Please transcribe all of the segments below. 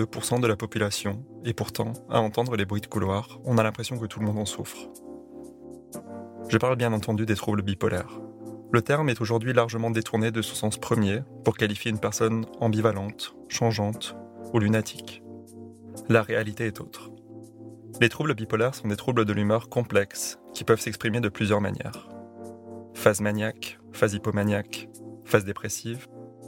2% de la population, et pourtant, à entendre les bruits de couloir, on a l'impression que tout le monde en souffre. Je parle bien entendu des troubles bipolaires. Le terme est aujourd'hui largement détourné de son sens premier pour qualifier une personne ambivalente, changeante ou lunatique. La réalité est autre. Les troubles bipolaires sont des troubles de l'humeur complexes qui peuvent s'exprimer de plusieurs manières. Phase maniaque, phase hypomaniaque, phase dépressive,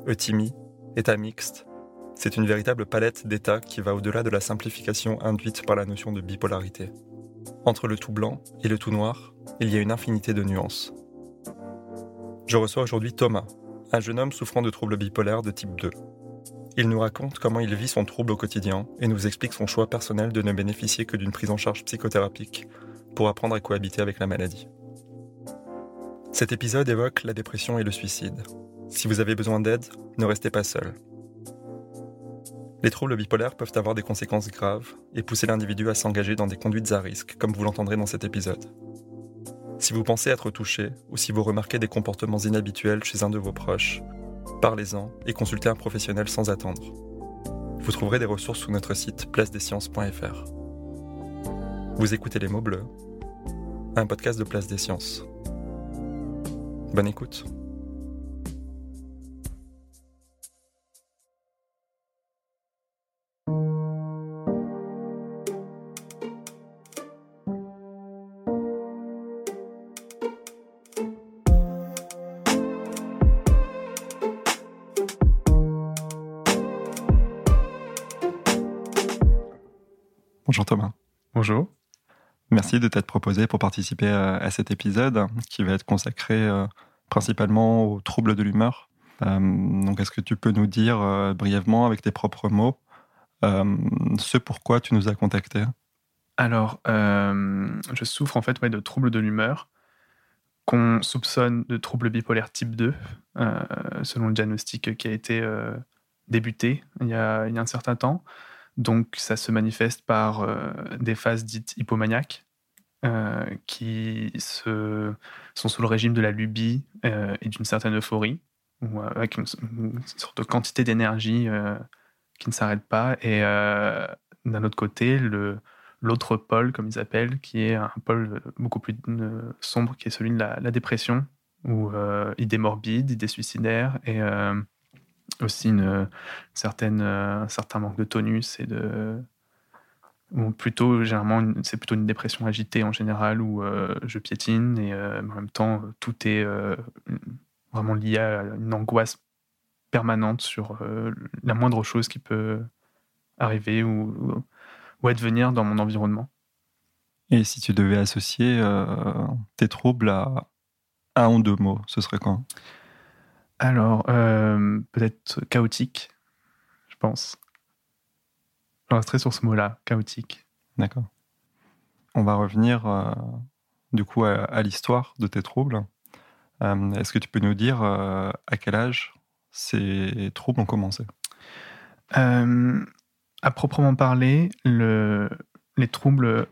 euthymie, état mixte, c'est une véritable palette d'états qui va au-delà de la simplification induite par la notion de bipolarité. Entre le tout blanc et le tout noir, il y a une infinité de nuances. Je reçois aujourd'hui Thomas, un jeune homme souffrant de troubles bipolaires de type 2. Il nous raconte comment il vit son trouble au quotidien et nous explique son choix personnel de ne bénéficier que d'une prise en charge psychothérapique pour apprendre à cohabiter avec la maladie. Cet épisode évoque la dépression et le suicide. Si vous avez besoin d'aide, ne restez pas seul. Les troubles bipolaires peuvent avoir des conséquences graves et pousser l'individu à s'engager dans des conduites à risque, comme vous l'entendrez dans cet épisode. Si vous pensez être touché ou si vous remarquez des comportements inhabituels chez un de vos proches, parlez-en et consultez un professionnel sans attendre. Vous trouverez des ressources sur notre site placedesciences.fr. Vous écoutez Les mots bleus, un podcast de Place des Sciences. Bonne écoute. Bonjour Thomas. Bonjour. Merci de t'être proposé pour participer à cet épisode qui va être consacré euh, principalement aux troubles de l'humeur. Euh, donc, est-ce que tu peux nous dire euh, brièvement, avec tes propres mots, ce pourquoi tu nous as contactés? Alors, je souffre en fait de troubles de l'humeur qu'on soupçonne de troubles bipolaires type 2, selon le diagnostic qui a été débuté il y a, il y a un certain temps. Donc ça se manifeste par euh, des phases dites hypomaniaques euh, qui sont sous le régime de la lubie euh, et d'une certaine euphorie, avec une, sorte de quantité d'énergie qui ne s'arrête pas. Et d'un autre côté, l'autre pôle, comme ils appellent, qui est un pôle beaucoup plus sombre, qui est celui de la, dépression, ou idées morbides, idées suicidaires, et aussi une, certaine, euh, un certain manque de tonus et de. Ou plutôt, généralement, c'est plutôt une dépression agitée en général où euh, je piétine et euh, en même temps, tout est vraiment lié à une angoisse permanente sur la moindre chose qui peut arriver ou, ou advenir dans mon environnement. Et si tu devais associer tes troubles à un ou deux mots, ce serait quoi? Alors, euh, peut-être chaotique, je pense. Je resterai sur ce mot-là, chaotique. D'accord. On va revenir euh, du coup à, l'histoire de tes troubles. Euh, est-ce que tu peux nous dire à quel âge ces troubles ont commencé? À proprement parler, le, les troubles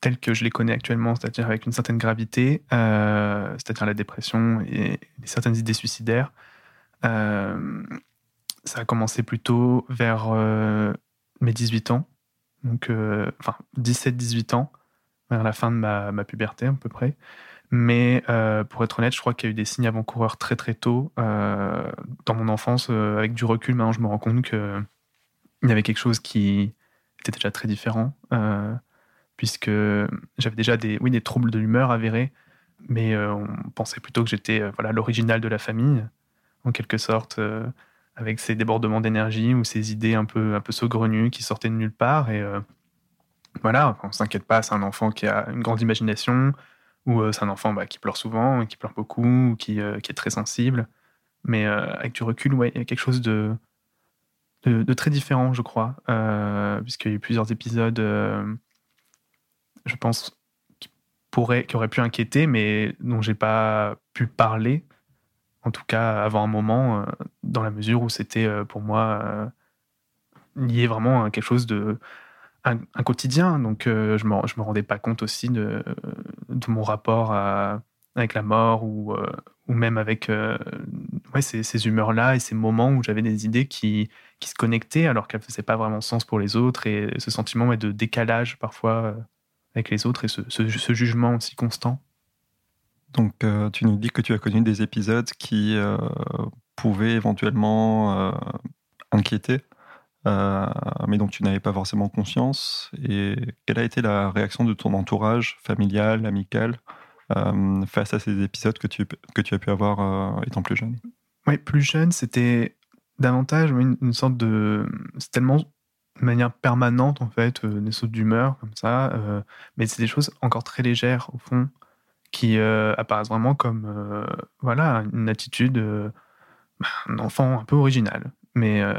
tels que je les connais actuellement, c'est-à-dire avec une certaine gravité, euh, c'est-à-dire la dépression et certaines idées suicidaires, euh, ça a commencé plutôt vers euh, mes 18 ans, donc enfin 17-18 ans, vers la fin de ma, ma, puberté à peu près. Mais pour être honnête, je crois qu'il y a eu des signes avant-coureurs très très tôt dans mon enfance. avec du recul, maintenant, je me rends compte qu'il y avait quelque chose qui était déjà très différent puisque j'avais déjà des, oui, des troubles de l'humeur avérés mais on pensait plutôt que j'étais voilà l'original de la famille, en quelque sorte, avec ces débordements d'énergie ou ces idées un peu, un peu saugrenues qui sortaient de nulle part. Et voilà, on s'inquiète pas, c'est un enfant qui a une grande imagination, ou c'est un enfant bah, qui pleure souvent, qui pleure beaucoup, ou qui, qui est très sensible. Mais avec du recul, ouais, il y a quelque chose de, de, très différent, je crois, puisqu'il y a eu plusieurs épisodes, je pense, qui, pourraient, qui auraient pu inquiéter, mais dont j'ai pas pu parler, en tout cas avant un moment, dans la mesure où c'était pour moi lié vraiment à quelque chose de un, quotidien. Donc je me, je me rendais pas compte aussi de, de mon rapport avec la mort ou, ou même avec ouais, ces, ces humeurs-là et ces moments où j'avais des idées qui, qui se connectaient alors qu'elles ne faisaient pas vraiment sens pour les autres et ce sentiment de décalage parfois avec les autres et ce, ce, jugement aussi constant. Donc tu nous dis que tu as connu des épisodes qui pouvaient éventuellement inquiéter euh, mais dont tu n'avais pas forcément conscience. Et quelle a été la réaction de ton entourage familial, amical, euh, face à ces épisodes que tu, que tu as pu avoir euh, étant plus jeune? Oui, plus jeune, c'était davantage une, sorte de... C'est tellement de manière permanente, en fait, des sautes d'humeur, comme ça. mais c'est des choses encore très légères, au fond, qui apparaissent vraiment comme voilà, une attitude d'un enfant un peu original mais euh,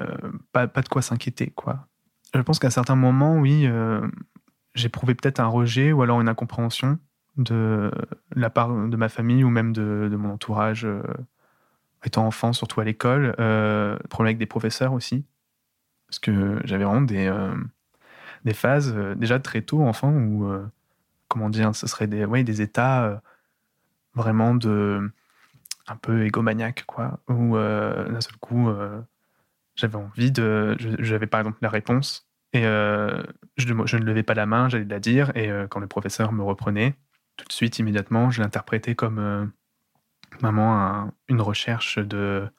pas, pas, de quoi s'inquiéter, quoi. Je pense qu'à certains moments, oui, euh, prouvé peut-être un rejet ou alors une incompréhension de la part de ma famille ou même de, de mon entourage euh, étant enfant, surtout à l'école. problème avec des professeurs aussi, parce que j'avais vraiment des, des phases déjà très tôt, enfant, où, comment dire, ce serait des, ouais, des états vraiment de un peu égomaniaque, quoi, où d'un seul coup j'avais envie de. J'avais par exemple la réponse et euh, je, ne levais pas la main, j'allais la dire. Et euh, quand le professeur me reprenait, tout de suite, immédiatement, je l'interprétais comme euh, vraiment une recherche de,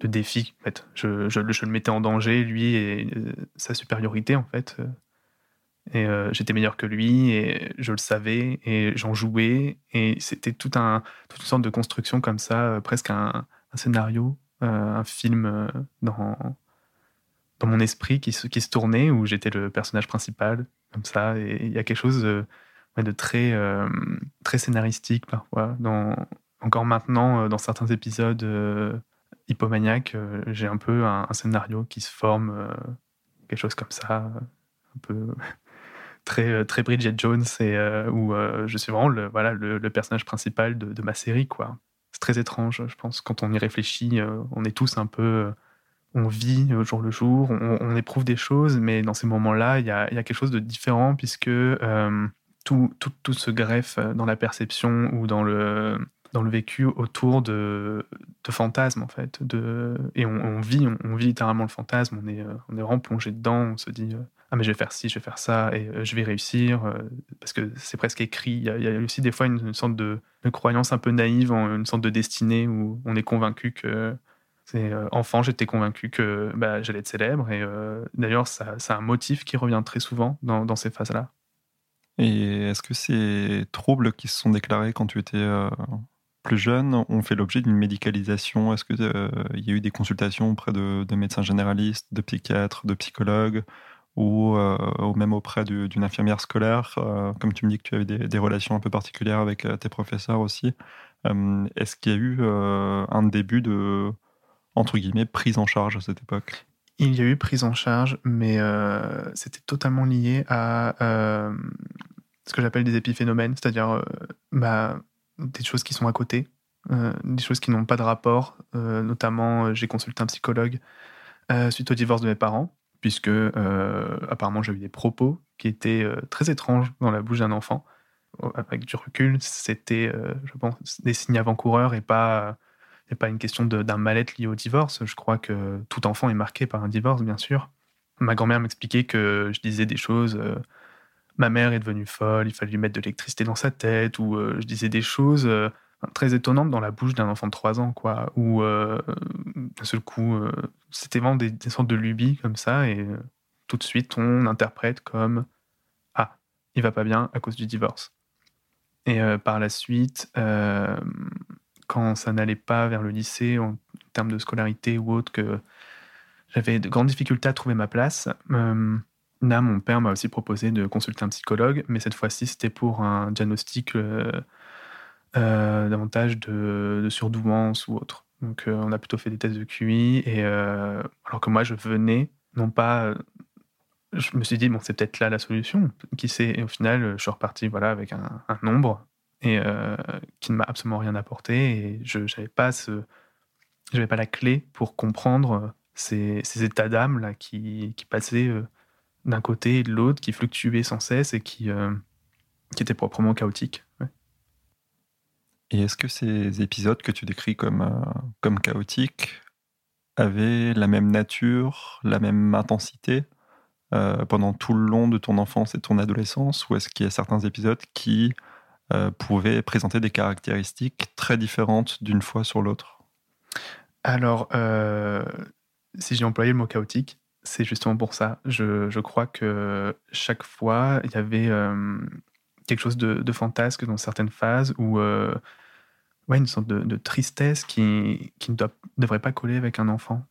de défi. En fait. je, je, le mettais en danger, lui et sa supériorité, en fait. Et j'étais meilleur que lui, et je le savais, et j'en jouais. Et c'était tout un, toute une sorte de construction comme ça, presque un, scénario euh, un film euh, dans, dans mon esprit qui se, qui se tournait, où j'étais le personnage principal, comme ça. Et il y a quelque chose de, de très, euh, très scénaristique parfois. Dans, encore maintenant, dans certains épisodes euh, hypomaniaques, j'ai un peu un, scénario qui se forme, quelque chose comme ça, un peu très, très Bridget Jones, et, où je suis vraiment le, voilà, le, personnage principal de, ma série. quoi c'est très étrange, je pense. Quand on y réfléchit, euh, on est tous un peu. Euh, on vit au jour le jour, on, éprouve des choses, mais dans ces moments-là, il y a, quelque chose de différent puisque euh, tout, tout, se greffe dans la perception ou dans le, dans le vécu autour de, fantasmes, en fait. De, et on, vit, on, vit littéralement le fantasme, on est, on est vraiment plongé dedans, on se dit ah mais je vais faire ci, je vais faire ça, et euh, je vais réussir, euh, parce que c'est presque écrit. Il y, a, aussi des fois une, sorte de, croyance un peu naïve, une sorte de destinée où on est convaincu que euh, enfant, j'étais convaincu que bah, j'allais être célèbre, et d'ailleurs ça, c'est un motif qui revient très souvent dans, ces phases-là. Et est-ce que ces troubles qui se sont déclarés quand tu étais plus jeune ont fait l'objet d'une médicalisation. Est-ce qu'il y a eu des consultations auprès de, de médecins généralistes, de psychiatres, de psychologues euh, ou, même auprès d'une infirmière scolaire, euh, comme tu me dis que tu as eu des, relations un peu particulières avec euh, tes professeurs aussi. Est-ce qu'il y a eu un début de, entre guillemets, prise en charge à cette époque? Il y a eu prise en charge, mais c'était totalement lié à ce que j'appelle des épiphénomènes, c'est-à-dire bah, des choses qui sont à côté, des choses qui n'ont pas de rapport. notamment, j'ai consulté un psychologue suite au divorce de mes parents puisque euh, apparemment j'ai eu des propos qui étaient euh, très étranges dans la bouche d'un enfant. Avec du recul, c'était, euh, je pense, des signes avant-coureurs et pas, pas une question d'un mal-être lié au divorce. Je crois que tout enfant est marqué par un divorce, bien sûr. Ma grand-mère m'expliquait que je disais des choses. Ma mère est devenue folle, il fallait lui mettre de l'électricité dans sa tête, ou je disais des choses très étonnante dans la bouche d'un enfant de 3 ans, quoi. Où euh, d'un seul coup, euh, c'était vraiment des, sortes de lubies comme ça, et euh, tout de suite, on interprète comme Ah, il va pas bien à cause du divorce. Et par la suite, quand ça n'allait pas vers le lycée en termes de scolarité ou autre, que j'avais de grandes difficultés à trouver ma place, là, mon père m'a aussi proposé de consulter un psychologue, mais cette fois-ci, c'était pour un diagnostic davantage de, de, surdouance ou autre. Donc, on a plutôt fait des tests de QI, et, alors que moi, je venais, non pas je me suis dit, bon, c'est peut-être là la solution, qui sait. Et au final, je suis reparti voilà, avec un, nombre et, euh, qui ne m'a absolument rien apporté. Et je n'avais pas, pas la clé pour comprendre ces, états d'âme qui, qui passaient euh, d'un côté et de l'autre, qui fluctuaient sans cesse et qui, euh, qui étaient proprement chaotiques. Et est-ce que ces épisodes que tu décris comme, comme chaotiques avaient la même nature, la même intensité euh, pendant tout le long de ton enfance et ton adolescence Ou est-ce qu'il y a certains épisodes qui euh, pouvaient présenter des caractéristiques très différentes d'une fois sur l'autre? Alors, euh, si j'ai employé le mot chaotique, c'est justement pour ça. Je, crois que chaque fois, il y avait quelque chose de, fantasque dans certaines phases ou ouais, une sorte de, tristesse qui, qui ne devrait pas coller avec un enfant.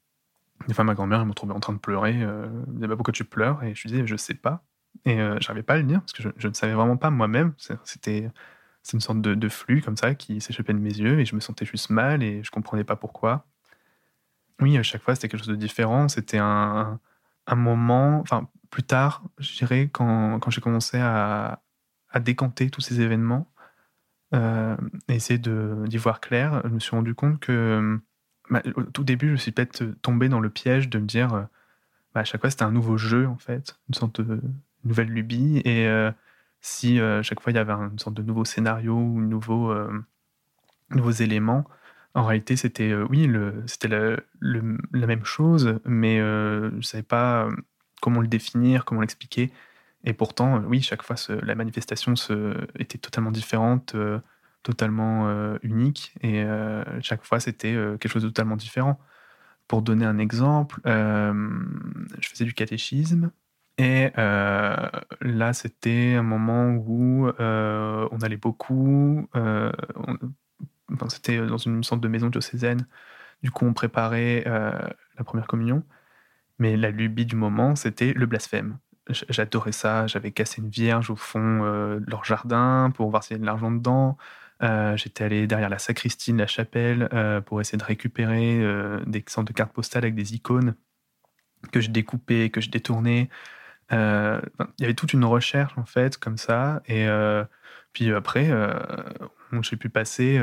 Des fois, ma grand-mère, me trouvait en train de pleurer. Euh, elle me disait bah, Pourquoi tu pleures? Et je lui disais Je sais pas. Et euh, j'arrivais pas à le dire parce que je, ne savais vraiment pas moi-même. C'était une sorte de, flux comme ça qui s'échappait de mes yeux et je me sentais juste mal et je comprenais pas pourquoi. Oui, à chaque fois, c'était quelque chose de différent. C'était un, moment, enfin, plus tard, je dirais, quand, quand j'ai commencé à, à, décanter tous ces événements euh, et essayer d'y voir clair, je me suis rendu compte que bah, au tout début, je suis peut-être tombé dans le piège de me dire, euh, bah, à chaque fois, c'était un nouveau jeu, en fait, une sorte de nouvelle lubie. Et euh, si euh, à chaque fois, il y avait une sorte de nouveau scénario ou nouveau, nouveaux éléments, en réalité, c'était oui, c'était la, même chose, mais je ne savais pas comment le définir, comment l'expliquer. Et pourtant, oui, chaque fois, la manifestation était totalement différente totalement euh, unique et euh, chaque fois c'était euh, quelque chose de totalement différent. Pour donner un exemple, je faisais du catéchisme et là c'était un moment où on allait beaucoup, c'était dans une sorte de maison diocésaine, du coup on préparait la première communion, mais la lubie du moment c'était le blasphème j'adorais ça. J'avais cassé une vierge au fond de leur jardin pour voir s'il y avait de l'argent dedans. Euh, j'étais allé derrière la sacristie la chapelle euh, pour essayer de récupérer euh, des sortes de cartes postales avec des icônes que je découpais, que je détournais. il y avait toute une recherche en fait comme ça. Et puis après, j'ai pu passer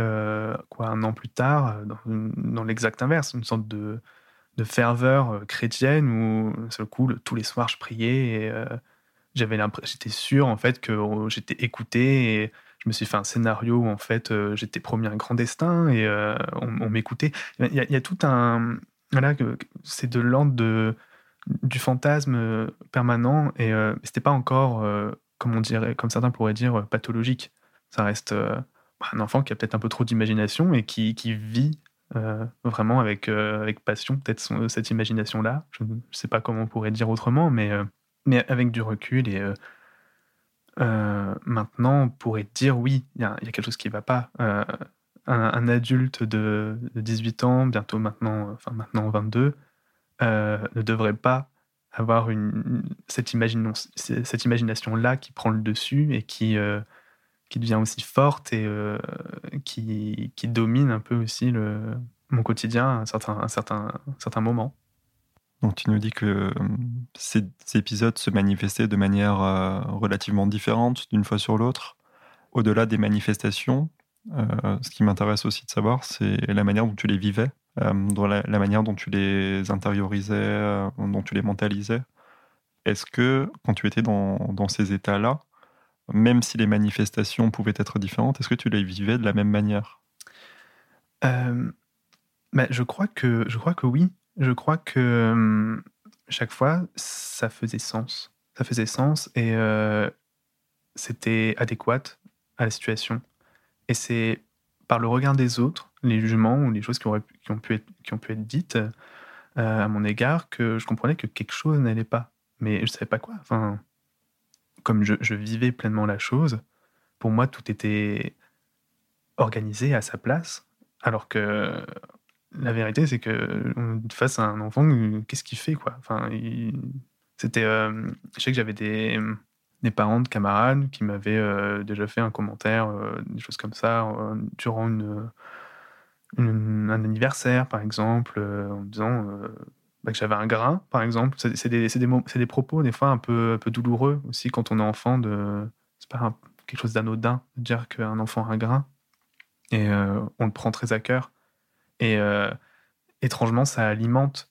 quoi un an plus tard dans, l'exact inverse, une sorte de, de ferveur chrétienne où, seul coup, tous les soirs, je priais et j'avais j'étais sûr en fait que j'étais écouté et je me suis fait un scénario où en fait euh, j'étais promis un grand destin et euh, on, m'écoutait. Il y, a, tout un voilà c'est de l'ordre de du fantasme euh, permanent et c'était pas encore comme on dirait comme certains pourraient dire pathologique. Ça reste un enfant qui a peut-être un peu trop d'imagination et qui, qui vit vraiment avec, avec passion peut-être cette imagination là. Je ne sais pas comment on pourrait dire autrement, mais mais avec du recul et euh, maintenant, on pourrait dire oui, il y, a quelque chose qui ne va pas. Euh, un, adulte de, 18 ans, bientôt maintenant, enfin maintenant 22, euh, ne devrait pas avoir une, cette, cette imagination-là qui prend le dessus et qui, qui devient aussi forte et qui, qui, domine un peu aussi le, mon quotidien à un certain, un certain, un certain moment. Donc tu nous dis que euh, ces, épisodes se manifestaient de manière euh, relativement différente d'une fois sur l'autre. Au-delà des manifestations, euh, ce qui m'intéresse aussi de savoir, c'est la manière dont tu les vivais, la, manière dont tu les intériorisais, dont tu les mentalisais. Est-ce que quand tu étais dans, ces états-là, même si les manifestations pouvaient être différentes, est-ce que tu les vivais de la même manière? Bah, je, crois que, je crois que oui. Je crois que chaque fois, ça faisait sens. Ça faisait sens et c'était adéquat à la situation. Et c'est par le regard des autres, les jugements ou les choses qui, qui, ont, pu être, qui ont pu être dites à mon égard que je comprenais que quelque chose n'allait pas. Mais je ne savais pas quoi. Enfin, comme je, vivais pleinement la chose, pour moi, tout était organisé à sa place. Alors que la vérité, c'est que face à un enfant, qu'est-ce qu'il fait quoi? Enfin, c'était. Euh, je sais que j'avais des, parents de camarades qui m'avaient euh, déjà fait un commentaire, euh, des choses comme ça, durant un anniversaire, par exemple, en disant bah, que j'avais un grain, par exemple. C'est des, des, des, propos, des fois, un peu, un peu douloureux aussi quand on est enfant. de C'est pas quelque chose d'anodin de dire qu'un enfant a un grain. Et on le prend très à cœur. Et euh, étrangement, ça alimente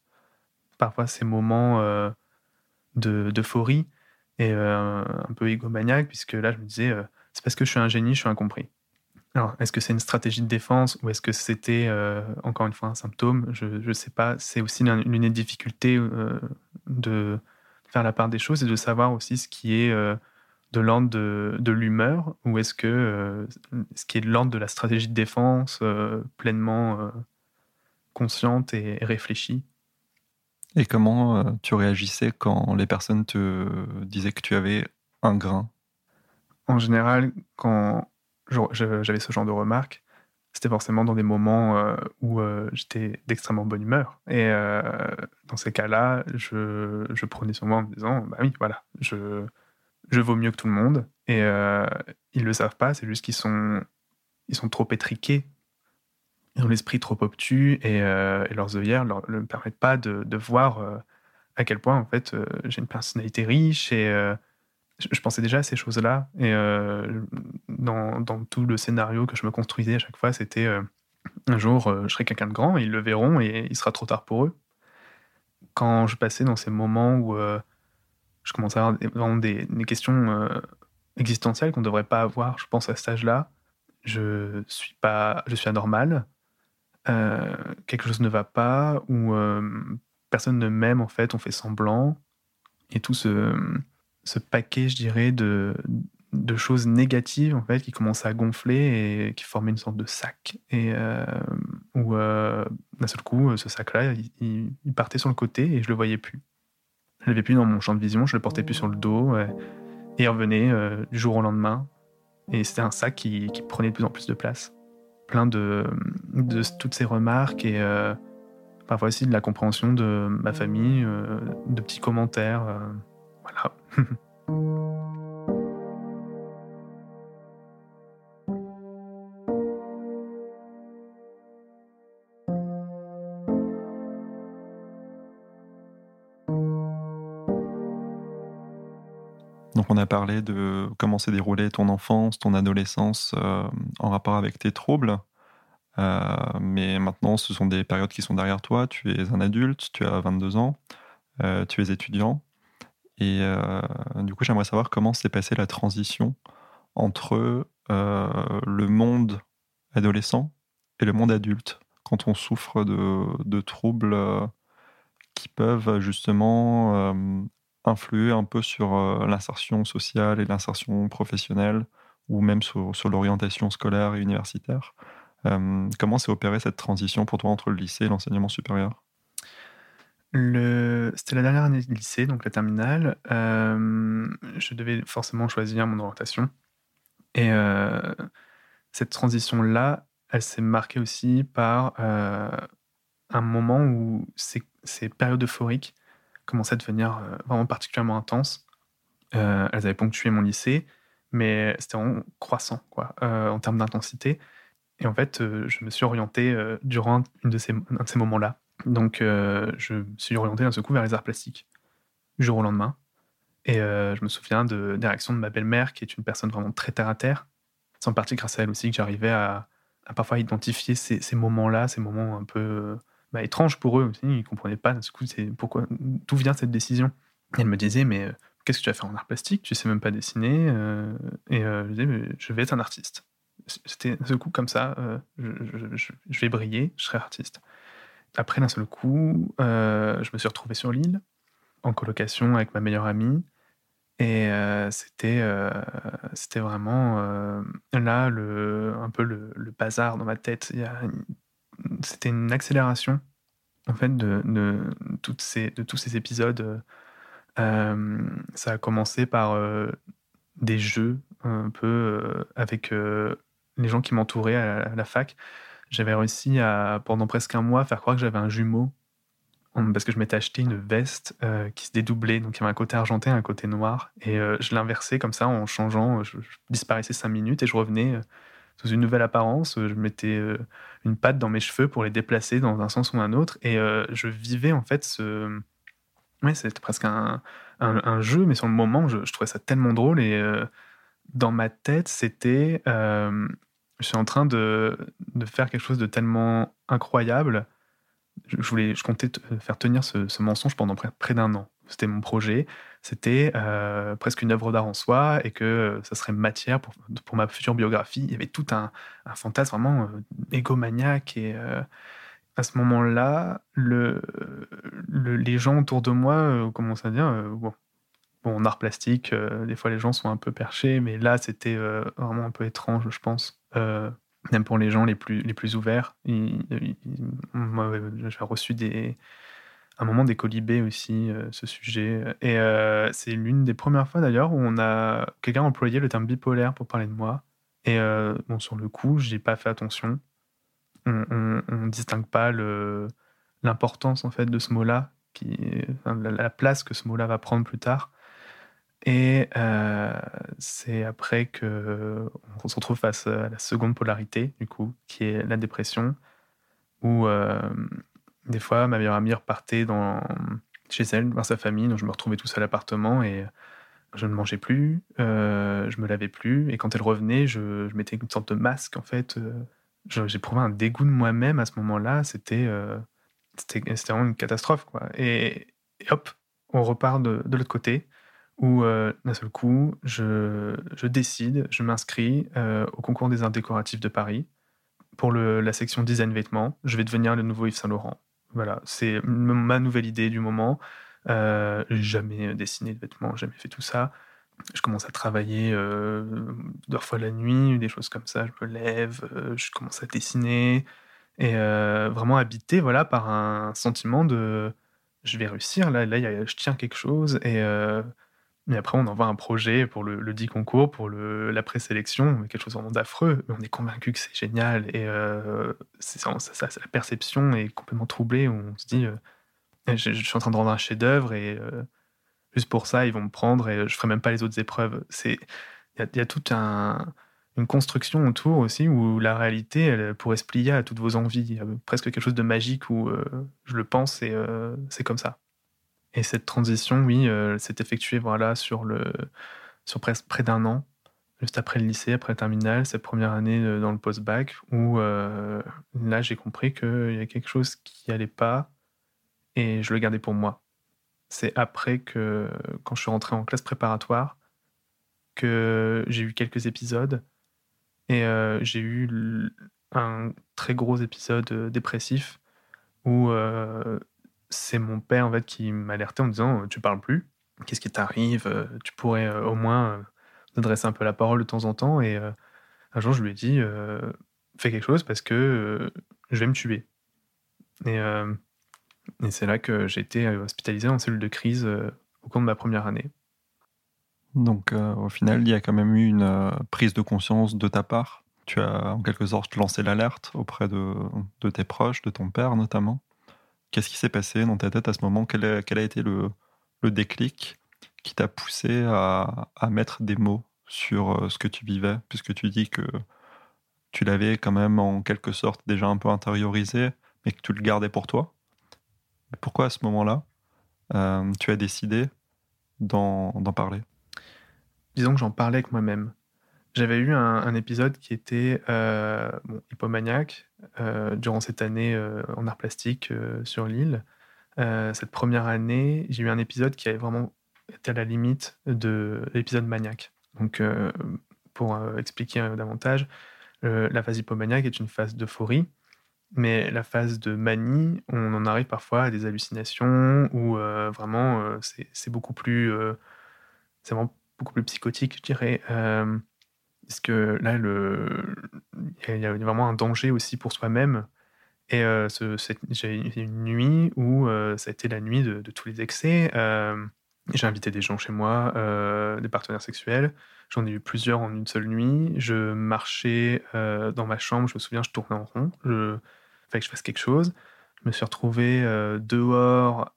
parfois ces moments euh, d'euphorie et euh, un peu égomaniaque, puisque là, je me disais, c'est parce que je suis un génie, je suis incompris. Alors, est-ce que c'est une stratégie de défense ou est-ce que c'était, encore une fois, un symptôme? Je ne sais pas. C'est aussi une, une difficulté de faire la part des choses et de savoir aussi ce qui est de l'ordre de, l'humeur ou est-ce que ce qui est de l'ordre de la stratégie de défense pleinement consciente et réfléchie. Et comment euh, tu réagissais quand les personnes te disaient que tu avais un grain? En général, quand j'avais ce genre de remarques, c'était forcément dans des moments euh, où euh, j'étais d'extrêmement bonne humeur. Et dans ces cas-là, je, je, prenais sur moi en me disant, bah oui, voilà, je, je vaux mieux que tout le monde. Et ils ne le savent pas, c'est juste qu'ils sont, ils sont trop étriqués ils ont l'esprit trop obtus et, euh, leurs œillères ne leur, permettent pas de, voir euh, à quel point en fait euh, j'ai une personnalité riche et je, pensais déjà à ces choses-là et dans, dans, tout le scénario que je me construisais à chaque fois c'était un jour je serai quelqu'un de grand et ils le verront et il sera trop tard pour eux quand je passais dans ces moments où je commençais à avoir des, questions existentielles qu'on ne devrait pas avoir je pense à cet âge-là je suis pas je suis anormal euh, quelque chose ne va pas, ou euh, personne ne m'aime, en fait, on fait semblant. Et tout ce, ce paquet, je dirais, de, de choses négatives, en fait, qui commençaient à gonfler et qui formaient une sorte de sac. Et euh, où, d'un seul coup, ce sac-là, il, partait sur le côté et je le voyais plus. Je l'avais plus dans mon champ de vision, je le portais plus sur le dos. Et, revenait du jour au lendemain. Et c'était un sac qui, qui prenait de plus en plus de place plein de, de toutes ces remarques et euh, parfois aussi de la compréhension de ma famille, euh, de petits commentaires. Voilà. Donc on a parlé de comment s'est déroulée ton enfance, ton adolescence euh, en rapport avec tes troubles. Euh, mais maintenant, ce sont des périodes qui sont derrière toi. Tu es un adulte, tu as 22 ans, euh, tu es étudiant. Et du coup, j'aimerais savoir comment s'est passée la transition entre le monde adolescent et le monde adulte quand on souffre de, troubles qui peuvent justement influer un peu sur euh, l'insertion sociale et l'insertion professionnelle, ou même sur, l'orientation scolaire et universitaire. Euh, comment s'est opérée cette transition pour toi entre le lycée et l'enseignement supérieur? C'était la dernière année de lycée, donc la terminale. Euh, je devais forcément choisir mon orientation. Et cette transition-là, elle s'est marquée aussi par un moment où ces, périodes euphoriques commençaient à devenir euh, vraiment particulièrement intenses. Euh, elles avaient ponctué mon lycée, mais c'était vraiment croissant quoi, euh, en termes d'intensité. Et en fait, je me suis orienté durant une un de ces moments-là. Donc, je me suis orienté d'un seul coup vers les arts plastiques, du jour au lendemain. Et je me souviens de, des réactions de ma belle-mère, qui est une personne vraiment très terre-à-terre. C'est en partie grâce à elle aussi que j'arrivais à, à, parfois identifier ces, moments-là, ces moments un peu bah, étrange pour eux aussi. Ils comprenaient pas, du coup, d'où vient cette décision. elle me disait, mais euh, qu'est-ce que tu vas faire en art plastique Tu sais même pas dessiner. Euh, et euh, je disais, je vais être un artiste. C'était seul coup comme ça, je, vais briller, je serai artiste. Après, d'un seul coup, je me suis retrouvé sur l'île, en colocation avec ma meilleure amie. Et c'était c'était vraiment là le, un peu le, bazar dans ma tête. C'était une accélération en fait de, toutes ces, de tous ces épisodes. Euh, ça a commencé par euh, des jeux un peu avec les gens qui m'entouraient à, la fac. J'avais réussi à, pendant presque un mois, faire croire que j'avais un jumeau parce que je m'étais acheté une veste qui se dédoublait. Donc il y avait un côté argenté, un côté noir. Et je l'inversais comme ça en changeant. Je, disparaissais cinq minutes et je revenais sous une nouvelle apparence. Je mettais une patte dans mes cheveux pour les déplacer dans un sens ou un autre. Et je vivais en fait ce. Ouais, c'était presque un, un, jeu, mais sur le moment, je, trouvais ça tellement drôle. Et dans ma tête, c'était. Je suis en train de, de, faire quelque chose de tellement incroyable. Je, voulais, je comptais faire tenir ce, ce mensonge pendant près, près d'un an. C'était mon projet. C'était euh, presque une œuvre d'art en soi et que ça serait matière pour, pour, ma future biographie. Il y avait tout un, un fantasme vraiment euh, égomaniaque. Et euh, à ce moment-là, le, les gens autour de moi commencent à dire bon, bon, en art plastique, des fois les gens sont un peu perchés, mais là c'était vraiment un peu étrange, je pense même pour les gens les plus, les plus ouverts. J'ai reçu des, un moment des colibés aussi, euh, ce sujet. Et euh, c'est l'une des premières fois d'ailleurs où on a quelqu'un employé le terme bipolaire pour parler de moi. Et euh, bon, sur le coup, j'ai pas fait attention. On, ne distingue pas l'importance en fait de ce mot-là, qui, la, place que ce mot-là va prendre plus tard. Et c'est après que on se retrouve face à la seconde polarité, du coup, qui est la dépression, où des fois, ma meilleure amie repartait dans, chez elle, voir sa famille, donc je me retrouvais tout seul à l'appartement et je ne mangeais plus, euh, je me lavais plus, et quand elle revenait, je, mettais une sorte de masque, en fait. Euh, j'ai un dégoût de moi-même à ce moment-là, c'était euh, c'était vraiment une catastrophe, quoi. Et, hop, on repart de, de l'autre côté, où d'un seul coup, je, je décide, je m'inscris au concours des arts décoratifs de Paris pour le, la section design vêtements. Je vais devenir le nouveau Yves Saint Laurent. Voilà, c'est ma nouvelle idée du moment. Euh, jamais dessiné de vêtements, jamais fait tout ça. Je commence à travailler euh, deux fois la nuit, des choses comme ça. Je me lève, euh, je commence à dessiner et euh, vraiment habité voilà par un sentiment de je vais réussir. Là, là, je tiens quelque chose et mais après, on envoie un projet pour le, dit concours, pour le, la présélection, quelque chose d'affreux. Mais on est convaincu que c'est génial. Et euh, ça, la perception est complètement troublée. On se dit, euh, je, suis en train de rendre un chef-d'œuvre et euh, juste pour ça, ils vont me prendre et je ferai même pas les autres épreuves. Il y, a, toute un, une construction autour aussi où la réalité elle pourrait se plier à toutes vos envies. Il y a presque quelque chose de magique où je le pense et c'est comme ça. Et cette transition, oui, euh, s'est effectuée voilà, sur, le, sur près d'un an, juste après le lycée, après le terminal, cette première année euh, dans le post-bac, où euh, là, j'ai compris qu'il y a quelque chose qui n'allait pas et je le gardais pour moi. C'est après que, quand je suis rentré en classe préparatoire, que j'ai eu quelques épisodes et j'ai eu un très gros épisode dépressif où c'est mon père en fait qui m'alertait en disant tu parles plus, qu'est-ce qui t'arrive, euh, tu pourrais euh, au moins euh, adresser un peu la parole de temps en temps. Et un jour je lui ai dit fais quelque chose parce que je vais me tuer. Et, et c'est là que j'ai été hospitalisé en cellule de crise au cours de ma première année. Donc au final, il y a quand même eu une prise de conscience de ta part. Tu as en quelque sorte lancé l'alerte auprès de, de, tes proches, de ton père notamment. Qu'est-ce qui s'est passé dans ta tête à ce moment? Quel a, été le, le déclic qui t'a poussé à, à, mettre des mots sur euh, ce que tu vivais, puisque tu dis que tu l'avais quand même en quelque sorte déjà un peu intériorisé, mais que tu le gardais pour toi. Pourquoi à ce moment-là, euh, tu as décidé d'en parler? Disons que j'en parlais avec moi-même. J'avais eu un, épisode qui était euh, hypomaniaque durant cette année euh, en art plastique sur l'île. cette première année, j'ai eu un épisode qui avait vraiment été à la limite de l'épisode maniaque. Donc, pour expliquer davantage, la phase hypomaniaque est une phase d'euphorie, mais la phase de manie, on en arrive parfois à des hallucinations où vraiment c'est beaucoup plus, c'est vraiment beaucoup plus psychotique, je dirais. Parce que là, il y a vraiment un danger aussi pour soi-même. Et j'ai eu une nuit où ça a été la nuit de, tous les excès. J'ai invité des gens chez moi, des partenaires sexuels. J'en ai eu plusieurs en une seule nuit. Je marchais dans ma chambre, je me souviens, je tournais en rond. Il fallait que je fasse quelque chose. Je me suis retrouvé dehors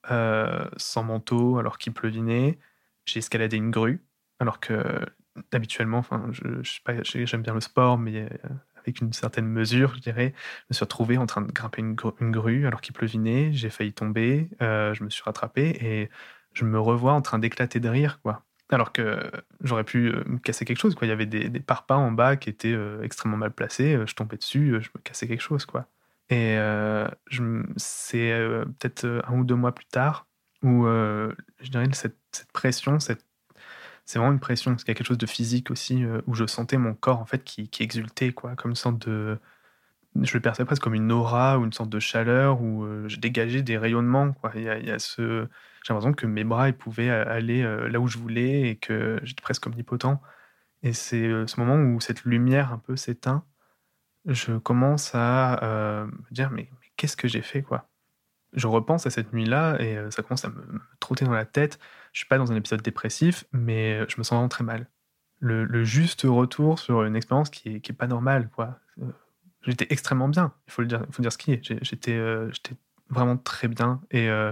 sans manteau alors qu'il pleuvinait. J'ai escaladé une grue alors que habituellement, enfin, je, je j'aime bien le sport, mais avec une certaine mesure, je dirais. Je me suis retrouvé en train de grimper une, grue alors qu'il pleuvinait. J'ai failli tomber. je me suis rattrapé et je me revois en train d'éclater de rire, quoi. Alors que j'aurais pu me casser quelque chose, quoi. Il y avait des, parpaings en bas qui étaient extrêmement mal placés. Je tombais dessus, je me cassais quelque chose, quoi. Et c'est peut-être un ou deux mois plus tard où je dirais cette, cette pression, cette c'est vraiment une pression, parce qu'il y a quelque chose de physique aussi, où je sentais mon corps en fait qui, exultait, quoi, comme une sorte de. Je le percevais presque comme une aura ou une sorte de chaleur où je dégageais des rayonnements. Quoi. Il, y a, ce... J'ai l'impression que mes bras ils pouvaient aller là où je voulais et que j'étais presque omnipotent. Et c'est ce moment où cette lumière un peu s'éteint, je commence à me dire mais, qu'est-ce que j'ai fait quoi? Je repense à cette nuit-là et ça commence à me trotter dans la tête je suis pas dans un épisode dépressif, mais je me sens vraiment très mal. Le, juste retour sur une expérience qui est, pas normale, quoi. Euh, j'étais extrêmement bien, il faut le dire, faut dire ce qui est. J'étais, euh, j'étais vraiment très bien et euh,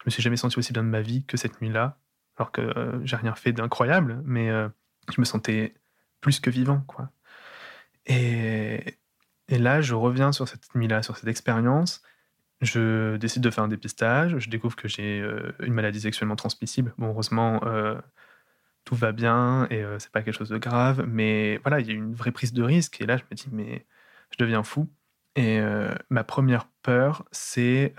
je me suis jamais senti aussi bien de ma vie que cette nuit-là, alors que j'ai rien fait d'incroyable, mais je me sentais plus que vivant, quoi. Et, et là, je reviens sur cette nuit-là, sur cette expérience, je décide de faire un dépistage. Je découvre que j'ai euh, une maladie sexuellement transmissible. Bon, heureusement, euh, tout va bien et euh, c'est pas quelque chose de grave. Mais voilà, il y a une vraie prise de risque. Et là, je me dis, mais je deviens fou. Et ma première peur, c'est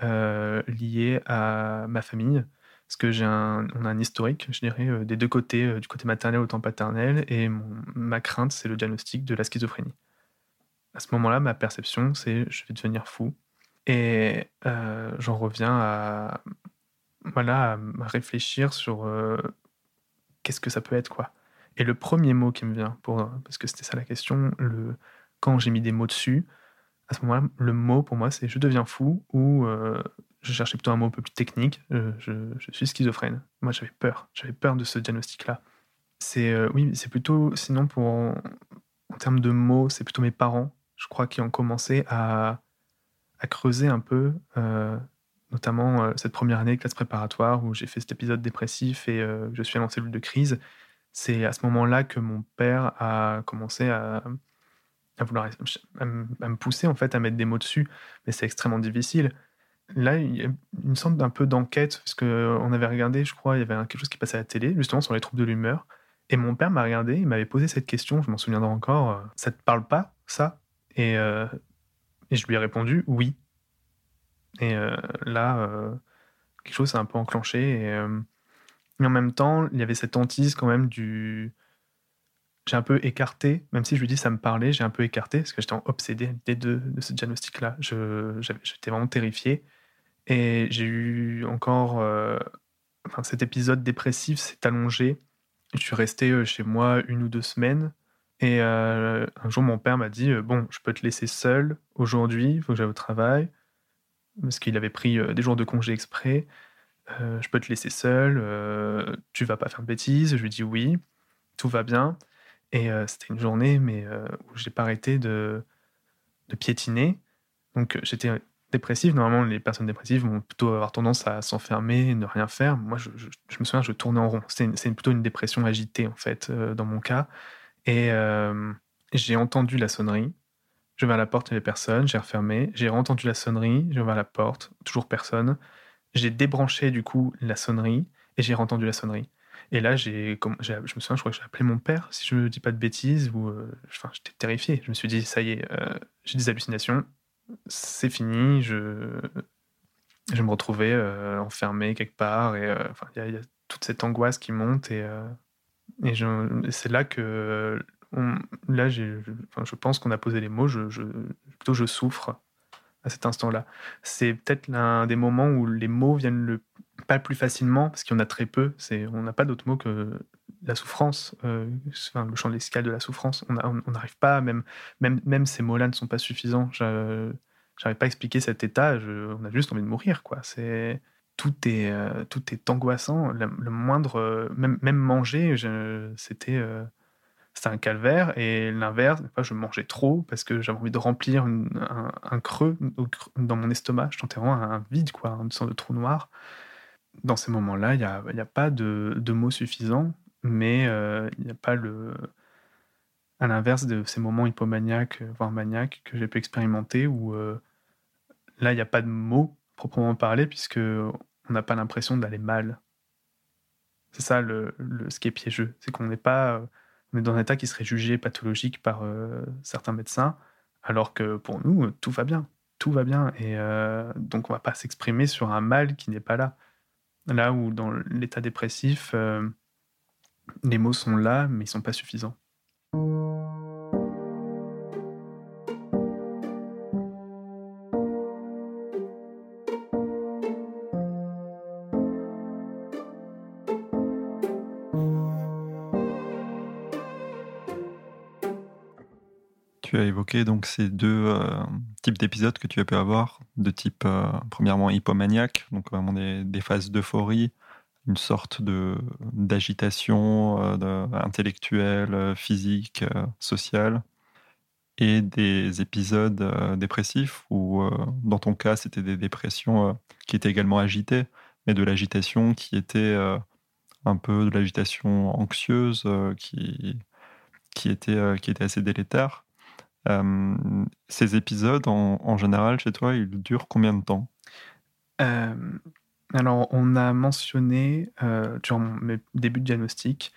lié à ma famille. Parce que j'ai un, on a un historique, je dirais, des deux côtés, du côté maternel autant paternel. Et ma crainte, c'est le diagnostic de la schizophrénie. À ce moment-là, ma perception, c'est je vais devenir fou et euh, j'en reviens à, voilà, réfléchir sur euh, qu'est-ce que ça peut être. quoi. Et le premier mot qui me vient, pour, parce que c'était ça la question, le, quand j'ai mis des mots dessus, à ce moment-là, le mot pour moi, c'est je deviens fou ou euh, je cherchais plutôt un mot un peu plus technique, je, je, suis schizophrène. Moi, j'avais peur, j'avais peur de ce diagnostic-là. C'est oui, c'est plutôt, sinon pour en termes de mots, c'est plutôt mes parents, je crois, qui ont commencé à à creuser un peu, euh, notamment euh, cette première année de classe préparatoire où j'ai fait cet épisode dépressif et euh, je suis allé en cellule de crise. C'est à ce moment-là que mon père a commencé à, vouloir à, me pousser en fait à mettre des mots dessus, mais c'est extrêmement difficile. Là, il y a une sorte d'un peu d'enquête parce que on avait regardé, je crois, il y avait quelque chose qui passait à la télé justement sur les troubles de l'humeur. Et mon père m'a regardé, il m'avait posé cette question, je m'en souviendrai encore. ça te parle pas, ça? Et je lui ai répondu oui. Et euh, là, euh, quelque chose s'est un peu enclenché. Et, euh, et, en même temps, il y avait cette hantise quand même du. J'ai un peu écarté, même si je lui dis ça me parlait, j'ai un peu écarté parce que j'étais obsédé à l'idée de, ce diagnostic-là. J'étais vraiment terrifié. Et j'ai eu encore. cet épisode dépressif s'est allongé. Je suis resté chez moi une ou deux semaines et euh, un jour, mon père m'a dit euh, Bon, je peux te laisser seul aujourd'hui, il faut que j'aille au travail. Parce qu'il avait pris euh, des jours de congé exprès. je peux te laisser seul, tu vas pas faire de bêtises. Je lui dis oui, tout va bien. Et c'était une journée mais, où j'ai pas arrêté de, de piétiner. Donc j'étais dépressif. Normalement, les personnes dépressives vont plutôt avoir tendance à s'enfermer, ne rien faire. Moi, je, je, me souviens, je tournais en rond. C'est plutôt une dépression agitée, en fait, dans mon cas. Et euh, j'ai entendu la sonnerie. Je vais à la porte, il n'y avait personne. J'ai refermé. J'ai entendu la sonnerie. Je vais à la porte, toujours personne. J'ai débranché du coup la sonnerie et j'ai entendu la sonnerie. Et là, j'ai, je me souviens, je crois que j'ai appelé mon père, si je ne dis pas de bêtises, ou, euh, enfin, j'étais terrifié. Je me suis dit, ça y est, euh, j'ai des hallucinations, c'est fini, je, je me retrouvais enfermé quelque part, et il y, a toute cette angoisse qui monte, et, et c'est là que, là, je, je pense qu'on a posé les mots, je, je, plutôt je souffre à cet instant-là. C'est peut-être l'un des moments où les mots viennent le, pas plus facilement, parce qu'il y en a très peu. On n'a pas d'autres mots que la souffrance, euh, enfin, le champ lexical de la souffrance. On n'arrive pas, même, même, même ces mots-là ne sont pas suffisants. Je n'arrive pas à expliquer cet état, on a juste envie de mourir. quoi. C'est tout est, tout est angoissant. Le, moindre, même, même manger, c'était c'était un calvaire. Et l'inverse, je mangeais trop parce que j'avais envie de remplir un, creux dans mon estomac. Je sentais vraiment un vide, quoi, une sorte de trou noir. Dans ces moments-là, il n'y a, a, pas de, de, mots suffisants, mais il n'y a pas le. À l'inverse de ces moments hypomaniaques, voire maniaques, que j'ai pu expérimenter, où là, il n'y a pas de mots proprement parler, puisque on n'a pas l'impression d'aller mal. C'est ça le, ce qui est piégeux, c'est qu'on n'est pas, on est dans un état qui serait jugé pathologique par euh, certains médecins, alors que pour nous, tout va bien, tout va bien, et euh, donc on va pas s'exprimer sur un mal qui n'est pas là. Là où dans l'état dépressif, euh, les mots sont là, mais ils sont pas suffisants. Donc ces deux euh, types d'épisodes que tu as pu avoir, de type euh, premièrement hypomaniaque, donc vraiment des, phases d'euphorie, une sorte de d'agitation euh, intellectuelle, physique, sociale, et des épisodes dépressifs où, dans ton cas, c'était des dépressions qui étaient également agitées, mais de l'agitation qui était un peu de l'agitation anxieuse, qui qui était qui était assez délétère. Euh, ces épisodes, en, général, chez toi, ils durent combien de temps? Euh, Alors, on a mentionné euh, durant mes débuts de diagnostic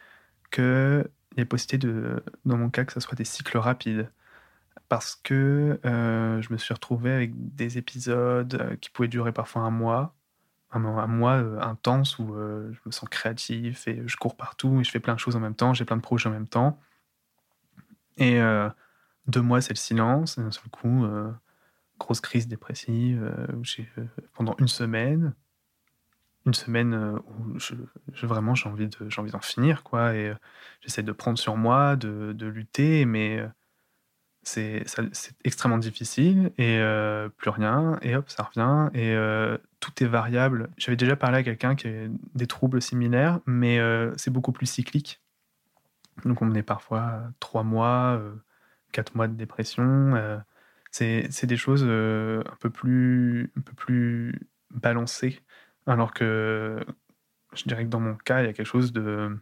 qu'il y a possibilité, de, dans mon cas, que ce soit des cycles rapides. Parce que je me suis retrouvé avec des épisodes qui pouvaient durer parfois un mois, un, mois intense où je me sens créatif et je cours partout et je fais plein de choses en même temps, j'ai plein de projets en même temps. Et deux mois, c'est le silence. Et d'un seul coup, euh, grosse crise dépressive. Euh, euh, pendant une semaine, une semaine où vraiment j'ai envie de j'ai envie d'en finir quoi et j'essaie de prendre sur moi de, de lutter mais c'est c'est extrêmement difficile et plus rien et hop ça revient et tout est variable j'avais déjà parlé à quelqu'un qui a des troubles similaires mais c'est beaucoup plus cyclique donc on est parfois trois mois quatre mois de dépression. Euh, c'est des choses euh, un, peu plus, un peu plus balancées. Alors que je dirais que dans mon cas, il y a quelque chose de.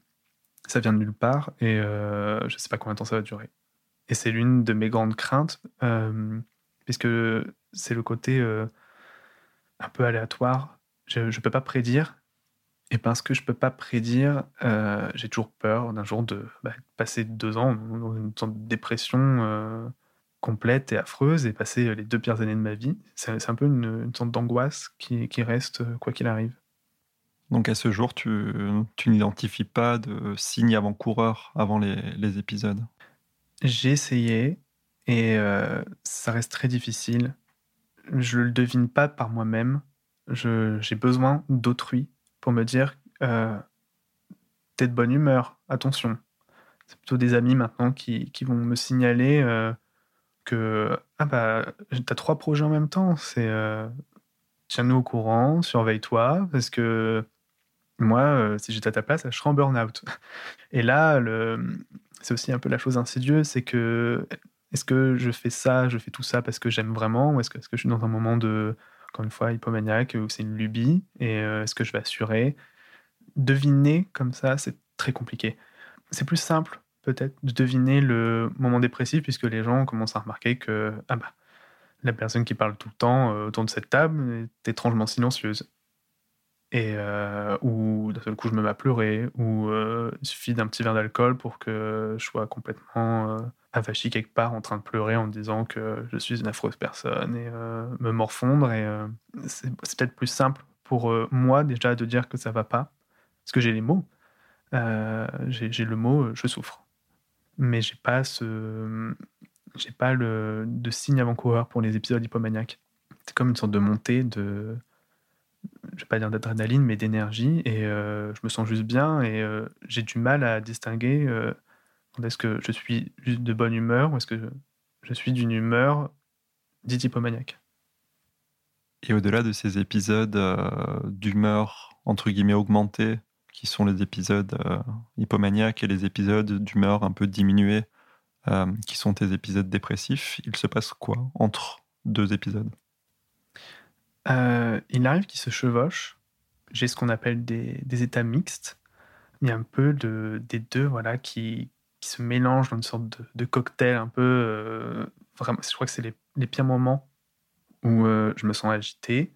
Ça vient de nulle part et euh, je ne sais pas combien de temps ça va durer. Et c'est l'une de mes grandes craintes, puisque c'est le côté un peu aléatoire. Je ne peux pas prédire et parce que je peux pas prédire, euh, j'ai toujours peur d'un jour de bah, passer deux ans dans une sorte de dépression euh, complète et affreuse et passer les deux pires années de ma vie. C'est un peu une, sorte d'angoisse qui, qui, reste euh, quoi qu'il arrive. Donc à ce jour, tu, tu n'identifies pas de signes avant-coureurs avant les, les épisodes? J'ai essayé et ça reste très difficile. Je ne le devine pas par moi-même. J'ai besoin d'autrui pour me dire euh, t'es de bonne humeur, attention. C'est plutôt des amis maintenant qui, qui vont me signaler euh, que ah bah t'as trois projets en même temps, c'est euh, tiens-nous au courant, surveille-toi parce que moi euh, si j'étais à ta place, je serais en burn-out. Et là c'est aussi un peu la chose insidieuse, c'est que est-ce que je fais ça, je fais tout ça parce que j'aime vraiment ou est -ce que je suis dans un moment de encore une fois, hypomaniaque, c'est une lubie, et euh, est-ce que je vais assurer? Deviner comme ça, c'est très compliqué. C'est plus simple, peut-être, de deviner le moment dépressif, puisque les gens commencent à remarquer que ah bah, la personne qui parle tout le temps euh, autour de cette table est étrangement silencieuse. Et euh, ou d'un seul coup je me mets à pleurer, ou il suffit d'un petit verre d'alcool pour que je sois complètement avachi quelque part en train de pleurer en disant que je suis une affreuse personne et euh, me morfondre. Et euh, c'est peut-être plus simple pour euh, moi déjà de dire que ça va pas, parce que j'ai les mots. j'ai le mot je souffre. Mais j'ai pas ce. J'ai pas le, de signe avant-coureur pour les épisodes hypomaniaques. C'est comme une sorte de montée de. Je vais pas dire d'adrénaline, mais d'énergie. Et je me sens juste bien. Et j'ai du mal à distinguer est-ce que je suis de bonne humeur ou est-ce que je suis d'une humeur dite hypomaniaque Et au-delà de ces épisodes d'humeur, entre guillemets, augmentée, qui sont les épisodes hypomaniaques et les épisodes d'humeur un peu diminuée, qui sont tes épisodes dépressifs, il se passe quoi entre deux épisodes? Il arrive qu'ils se chevauchent. J'ai ce qu'on appelle des, des états mixtes. Il y a un peu de, des deux voilà, qui, qui se mélangent dans une sorte de, cocktail un peu. Euh, vraiment, je crois que c'est les, les, pires moments où euh, je me sens agité,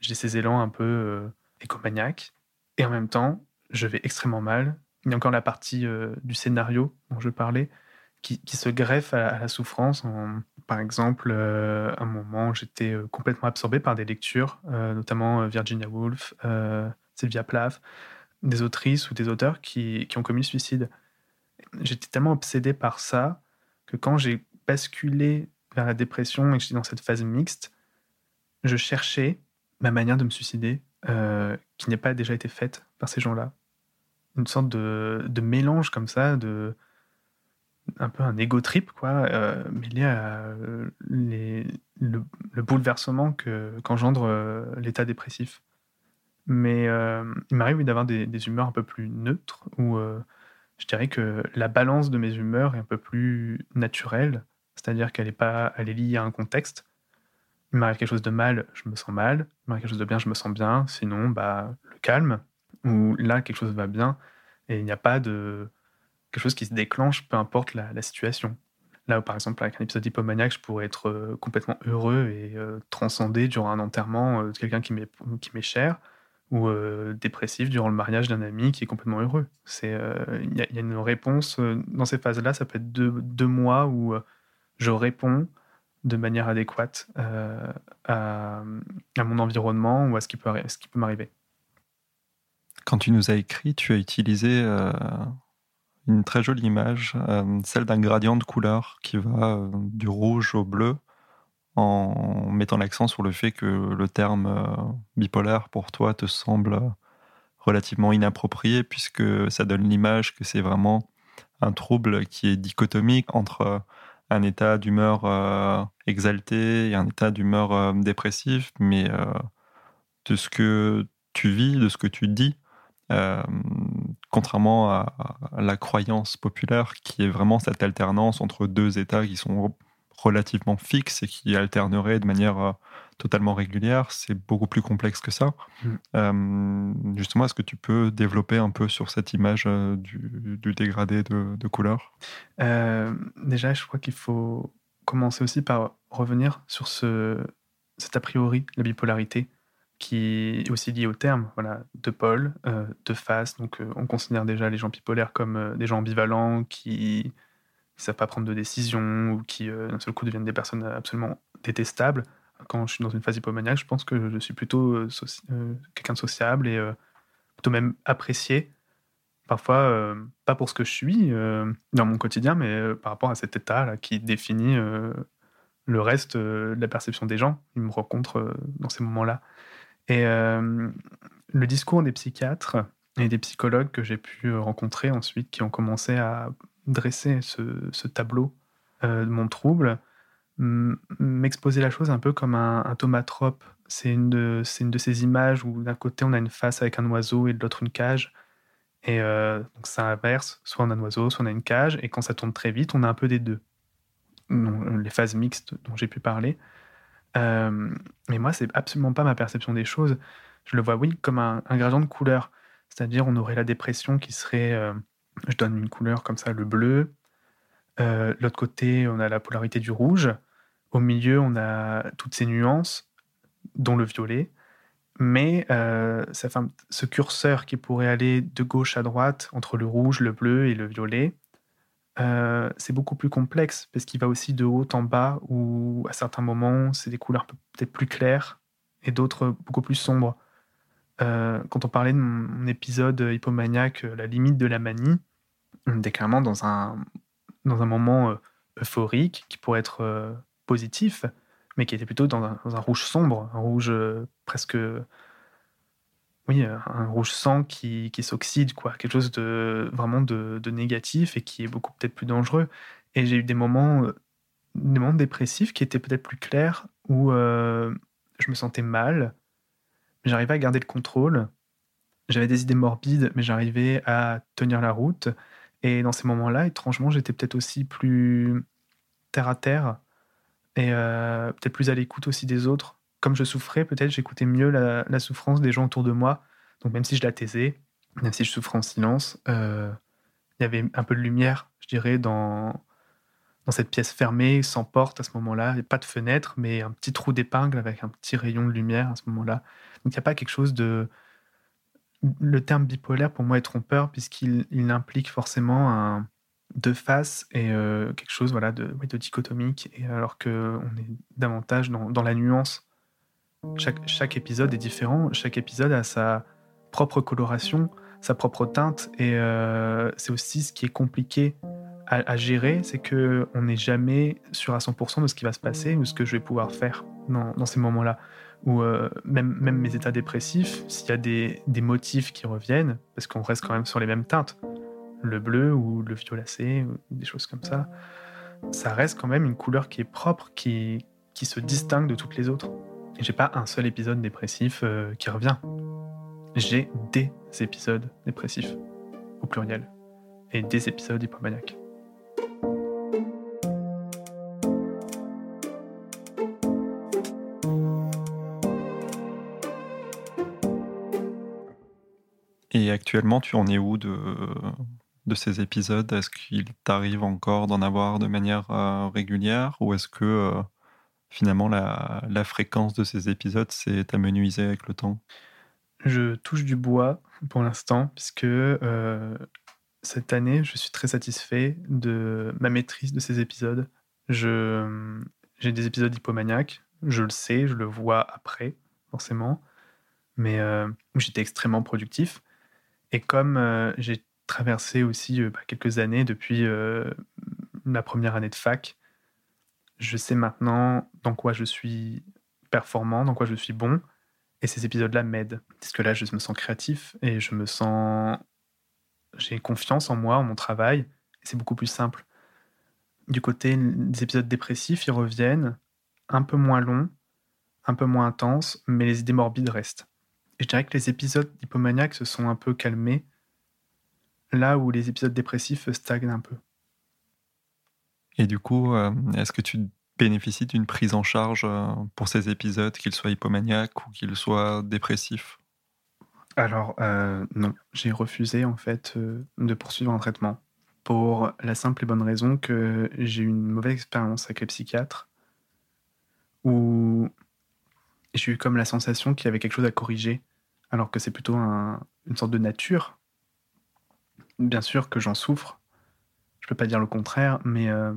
j'ai ces élans un peu euh, écomaniaques, et en même temps, je vais extrêmement mal. Il y a encore la partie du scénario dont je parlais qui, qui se greffe à, la souffrance. par exemple, un moment, j'étais complètement absorbé par des lectures, notamment Virginia Woolf, Sylvia Plath des autrices ou des auteurs qui, qui ont commis le suicide. J'étais tellement obsédé par ça que quand j'ai basculé vers la dépression et que j'étais dans cette phase mixte, je cherchais ma manière de me suicider euh, qui n'a pas déjà été faite par ces gens-là. Une sorte de, mélange comme ça, de un peu un ego trip, quoi, euh, mêlé à euh, le, le, bouleversement qu'engendre euh, l'état dépressif. Mais il m'arrive d'avoir des, humeurs un peu plus neutres, je dirais que la balance de mes humeurs est un peu plus naturelle, c'est-à-dire qu'elle est, pas, elle est liée à un contexte. Il m'arrive quelque chose de mal, je me sens mal. Il m'arrive quelque chose de bien, je me sens bien. Sinon, bah, le calme, où là, quelque chose va bien, et il n'y a pas de quelque chose qui se déclenche, peu importe la, situation. Là, où, par exemple, avec un épisode hypomaniaque, je pourrais être euh, complètement heureux et transcendé durant un enterrement de quelqu'un qui m'est cher ou euh, dépressif durant le mariage d'un ami qui est complètement heureux. Il euh, y, a une réponse euh, dans ces phases-là, ça peut être deux, mois où je réponds de manière adéquate à, mon environnement ou à ce qui peut, ce qui peut m'arriver. Quand tu nous as écrit, tu as utilisé une très jolie image, celle d'un gradient de couleur qui va du rouge au bleu en mettant l'accent sur le fait que le terme euh, bipolaire pour toi te semble relativement inapproprié puisque ça donne l'image que c'est vraiment un trouble qui est dichotomique entre un état d'humeur euh, exalté et un état d'humeur euh, dépressif, mais de ce que tu vis, de ce que tu dis, contrairement à, la croyance populaire qui est vraiment cette alternance entre deux états qui sont relativement fixe et qui alternerait de manière euh, totalement régulière, c'est beaucoup plus complexe que ça. Mm. Euh, justement, est-ce que tu peux développer un peu sur cette image euh, du, dégradé de, de couleur? Déjà, je crois qu'il faut commencer aussi par revenir sur ce, cet a priori, la bipolarité, qui est aussi lié au terme, voilà, de pôle, de face. Donc, on considère déjà les gens bipolaires comme des gens ambivalents qui qui savent pas prendre de décision ou qui euh, d'un seul coup deviennent des personnes absolument détestables. Quand je suis dans une phase hypomaniaque, je pense que je suis plutôt euh, euh, quelqu'un de sociable et plutôt même apprécié. Parfois, pas pour ce que je suis dans mon quotidien, mais par rapport à cet état là qui définit le reste de la perception des gens. Ils me rencontrent dans ces moments-là. Et le discours des psychiatres et des psychologues que j'ai pu rencontrer ensuite, qui ont commencé à dresser ce, tableau euh, de mon trouble, m'exposer la chose un peu comme un, un tomatrope. C'est une, de, ces images où d'un côté on a une face avec un oiseau et de l'autre une cage. Et euh, donc ça inverse, soit on a un oiseau, soit on a une cage. Et quand ça tourne très vite, on a un peu des deux. les phases mixtes dont j'ai pu parler. Euh, mais moi, c'est absolument pas ma perception des choses. Je le vois, oui, comme un, gradient de couleur. C'est-à-dire, on aurait la dépression qui serait euh, je donne une couleur comme ça, le bleu. Euh, l'autre côté, on a la polarité du rouge. Au milieu, on a toutes ces nuances, dont le violet. Mais euh, fait ce curseur qui pourrait aller de gauche à droite entre le rouge, le bleu et le violet, euh, c'est beaucoup plus complexe parce qu'il va aussi de haut en bas où à certains moments, c'est des couleurs peut-être plus claires et d'autres beaucoup plus sombres. quand on parlait de mon épisode hypomaniaque, la limite de la manie, on était clairement dans un, dans un moment euh, euphorique qui pourrait être euh, positif, mais qui était plutôt dans un, rouge sombre, un rouge euh, presque. Oui, un rouge sang qui, qui s'oxyde, quoi. Quelque chose de vraiment de, de, négatif et qui est beaucoup peut-être plus dangereux. Et j'ai eu des moments, des moments dépressifs qui étaient peut-être plus clairs où je me sentais mal, mais j'arrivais à garder le contrôle. J'avais des idées morbides, mais j'arrivais à tenir la route. Et dans ces moments-là, étrangement, j'étais peut-être aussi plus terre à terre et euh, peut-être plus à l'écoute aussi des autres. Comme je souffrais, peut-être j'écoutais mieux la, souffrance des gens autour de moi. Donc même si je la taisais, même si je souffrais en silence, euh, il y avait un peu de lumière, je dirais, dans, cette pièce fermée, sans porte à ce moment-là. Il pas de fenêtre, mais un petit trou d'épingle avec un petit rayon de lumière à ce moment-là. Donc il n'y a pas quelque chose de... Le terme bipolaire, pour moi, est trompeur, puisqu'il il implique forcément deux faces et euh, quelque chose voilà, de, dichotomique, et alors qu'on est davantage dans, la nuance. Chaque, épisode est différent, chaque épisode a sa propre coloration, sa propre teinte, et euh, c'est aussi ce qui est compliqué à, gérer, c'est que on n'est jamais sûr à 100% de ce qui va se passer ou ce que je vais pouvoir faire dans, dans ces moments-là. Ou euh, même, mes états dépressifs, s'il y a des, motifs qui reviennent, parce qu'on reste quand même sur les mêmes teintes, le bleu ou le violacé, des choses comme ça, ça reste quand même une couleur qui est propre, qui, qui se distingue de toutes les autres. Et j'ai pas un seul épisode dépressif euh, qui revient. J'ai des épisodes dépressifs, au pluriel, et des épisodes hypomaniaques. Actuellement, tu en es où de, de ces épisodes? Est-ce qu'il t'arrive encore d'en avoir de manière euh, régulière ou est-ce que euh, finalement la, fréquence de ces épisodes s'est amenuisée avec le temps? Je touche du bois pour l'instant puisque euh, cette année je suis très satisfait de ma maîtrise de ces épisodes. J'ai des épisodes hypomaniaques, je le sais, je le vois après forcément, mais j'étais extrêmement productif. Et comme j'ai traversé aussi euh, bah, quelques années depuis euh, ma première année de fac. Je sais maintenant dans quoi je suis performant, dans quoi je suis bon, et ces épisodes-là m'aident. Parce que là, je me sens créatif et je me sens. J'ai confiance en moi, en mon travail, et c'est beaucoup plus simple. Du côté des épisodes dépressifs, ils reviennent un peu moins longs, un peu moins intenses, mais les idées morbides restent. Et je dirais que les épisodes hypomaniaques se sont un peu calmés là où les épisodes dépressifs stagnent un peu. Et du coup, euh, est-ce que tu bénéficies d'une prise en charge euh, pour ces épisodes, qu'ils soient hypomaniaques ou qu'ils soient dépressifs? Alors, euh, non, j'ai refusé en fait de poursuivre un traitement pour la simple et bonne raison que j'ai eu une mauvaise expérience avec les psychiatres où j'ai eu comme la sensation qu'il y avait quelque chose à corriger, alors que c'est plutôt une sorte de nature bien sûr que j'en souffre. Je peux pas dire le contraire, mais euh,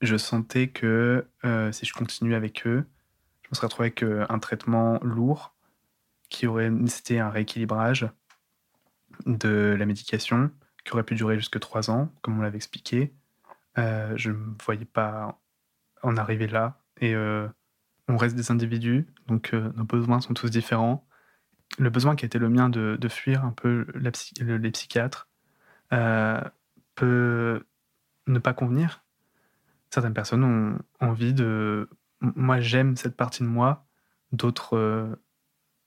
je sentais que euh, si je continuais avec eux, je me serais retrouvé avec euh, un traitement lourd qui aurait nécessité un rééquilibrage de la médication qui aurait pu durer jusque trois ans, comme on l'avait expliqué. je ne me voyais pas en arriver là. Et on reste des individus, donc nos besoins sont tous différents le besoin qui a été le mien de, fuir un peu les psychiatres euh, peut ne pas convenir. Certaines personnes ont envie de... Moi, j'aime cette partie de moi. D'autres, euh,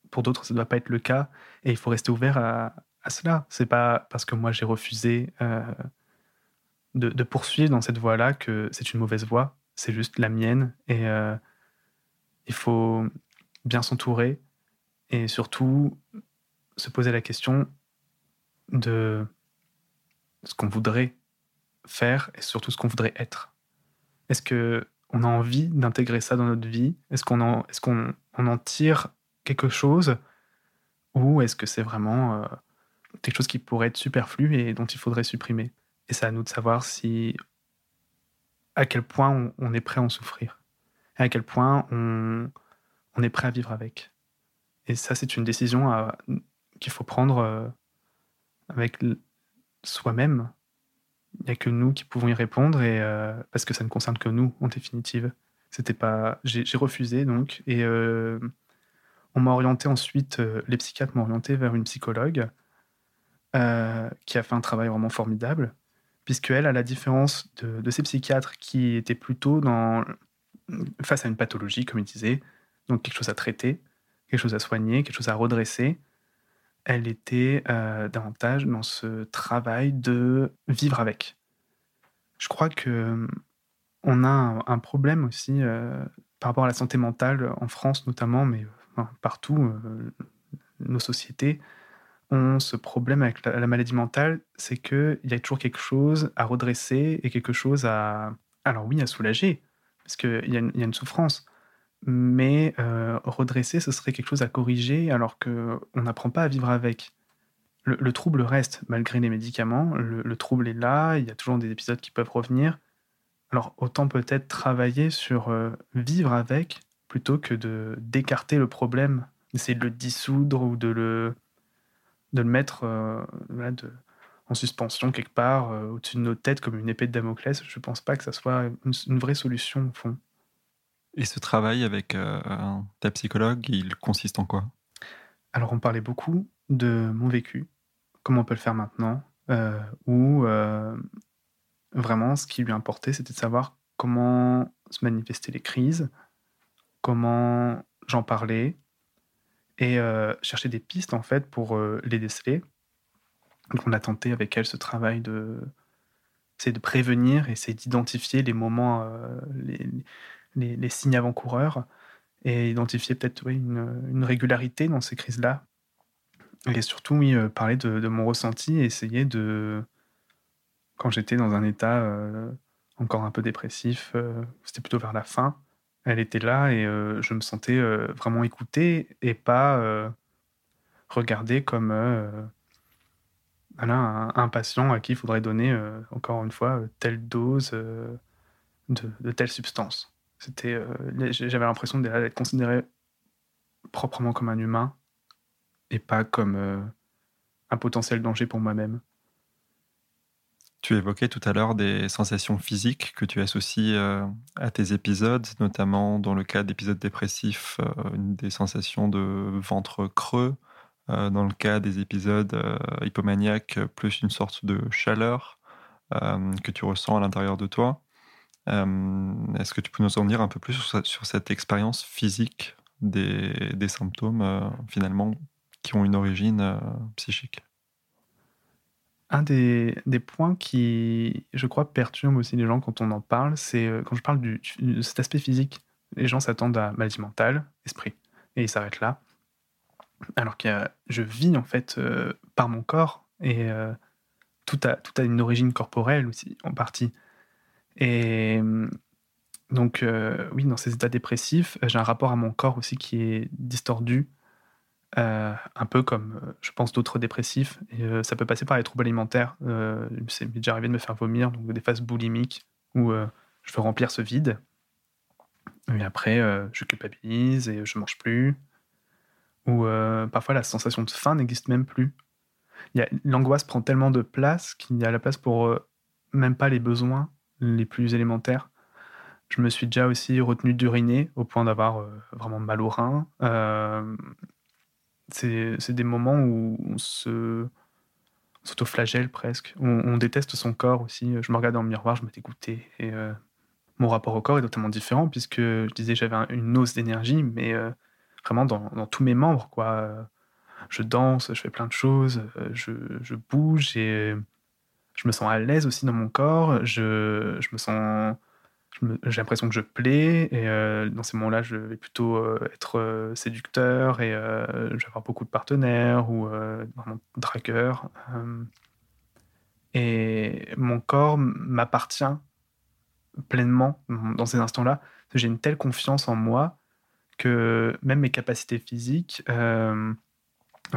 pour d'autres, ça ne doit pas être le cas. Et il faut rester ouvert à, à cela. C'est pas parce que moi j'ai refusé euh, de, de, poursuivre dans cette voie-là que c'est une mauvaise voie. C'est juste la mienne. Et il faut bien s'entourer et surtout se poser la question de ce qu'on voudrait faire et surtout ce qu'on voudrait être. Est-ce que on a envie d'intégrer ça dans notre vie? Est-ce qu'on en, est qu'on on en tire quelque chose? Ou est-ce que c'est vraiment euh, quelque chose qui pourrait être superflu et dont il faudrait supprimer? Et c'est à nous de savoir si à quel point on, on est prêt à en souffrir, et à quel point on, on est prêt à vivre avec. Et ça, c'est une décision qu'il faut prendre euh, avec soi-même. Il n'y a que nous qui pouvons y répondre, et, euh, parce que ça ne concerne que nous, en définitive. C'était pas, j'ai refusé donc, et euh, on m'a orienté ensuite, les psychiatres m'ont orienté vers une psychologue qui a fait un travail vraiment formidable, puisqu'elle, à la différence de, de ces psychiatres qui étaient plutôt dans, face à une pathologie, comme il disait, donc quelque chose à traiter, quelque chose à soigner, quelque chose à redresser. Elle était euh, davantage dans ce travail de vivre avec. Je crois que on a un, problème aussi euh, par rapport à la santé mentale en France notamment, mais partout, euh, nos sociétés ont ce problème avec la, maladie mentale, c'est qu'il y a toujours quelque chose à redresser et quelque chose à, alors oui, à soulager, parce qu'il y, y, a une souffrance, mais euh, redresser, ce serait quelque chose à corriger alors qu'on n'apprend pas à vivre avec. Le, trouble reste malgré les médicaments, le, trouble est là, il y a toujours des épisodes qui peuvent revenir. Alors autant peut-être travailler sur euh, vivre avec plutôt que de d'écarter le problème, d'essayer de le dissoudre ou de le, mettre euh, en suspension quelque part au-dessus de nos têtes comme une épée de Damoclès. Je ne pense pas que ça soit une vraie solution au fond. Et ce travail avec euh, ta psychologue, il consiste en quoi? Alors, on parlait beaucoup de mon vécu, comment on peut le faire maintenant, euh, ou euh, vraiment, ce qui lui importait, c'était de savoir comment se manifestaient les crises, comment j'en parlais, et chercher des pistes, en fait, pour les déceler. Donc, on a tenté avec elle ce travail de c'est de prévenir, essayer d'identifier les moments, les, les, signes avant-coureurs et identifier peut-être une, régularité dans ces crises-là. Et surtout, oui, euh, parler de, mon ressenti et essayer de. Quand j'étais dans un état euh, encore un peu dépressif, euh, c'était plutôt vers la fin, elle était là et je me sentais vraiment écouté et pas regardé comme un, patient à qui il faudrait donner, encore une fois, telle dose de, de telle substance. C'était, euh, j'avais l'impression d'être considéré proprement comme un humain et pas comme euh, un potentiel danger pour moi-même. Tu évoquais tout à l'heure des sensations physiques que tu associes euh, à tes épisodes, notamment dans le cas d'épisodes dépressifs, des sensations de ventre creux, dans le cas des épisodes hypomaniaques, plus une sorte de chaleur que tu ressens à l'intérieur de toi. Euh, est-ce que tu peux nous en dire un peu plus sur, cette expérience physique des, symptômes, euh, finalement, qui ont une origine euh, psychique? Un des, points qui, je crois, perturbe aussi les gens quand on en parle, c'est quand je parle de cet aspect physique. Les gens s'attendent à maladie mentale, esprit, et ils s'arrêtent là. Alors que je vis en fait par mon corps et tout a une origine corporelle aussi, en partie. Et euh, donc, euh, oui, dans ces états dépressifs, j'ai un rapport à mon corps aussi qui est distordu, euh, un peu comme, je pense, d'autres dépressifs. Ça peut passer par les troubles alimentaires. c'est déjà arrivé de me faire vomir, donc des phases boulimiques où je veux remplir ce vide. Et après, je culpabilise et je mange plus. Ou parfois, la sensation de faim n'existe même plus. L'angoisse prend tellement de place qu'il y a la place pour même pas les besoins les plus élémentaires. Je me suis déjà aussi retenu d'uriner au point d'avoir euh, vraiment mal au rein. Euh, c'est des moments où on se s'autoflagelle presque. On, déteste son corps aussi. Je me regarde dans le miroir, je me dégoûtais. Et euh, mon rapport au corps est totalement différent puisque je disais j'avais une hausse d'énergie, mais vraiment dans, dans, tous mes membres. quoi. Je danse, je fais plein de choses, je, je bouge et je me sens à l'aise aussi dans mon corps, je, je me sens, j'ai l'impression que je plais, et euh, dans ces moments-là, je vais plutôt euh, être euh, séducteur, et je vais avoir beaucoup de partenaires, ou vraiment dragueur. et mon corps m'appartient pleinement dans ces instants-là. J'ai une telle confiance en moi que même mes capacités physiques,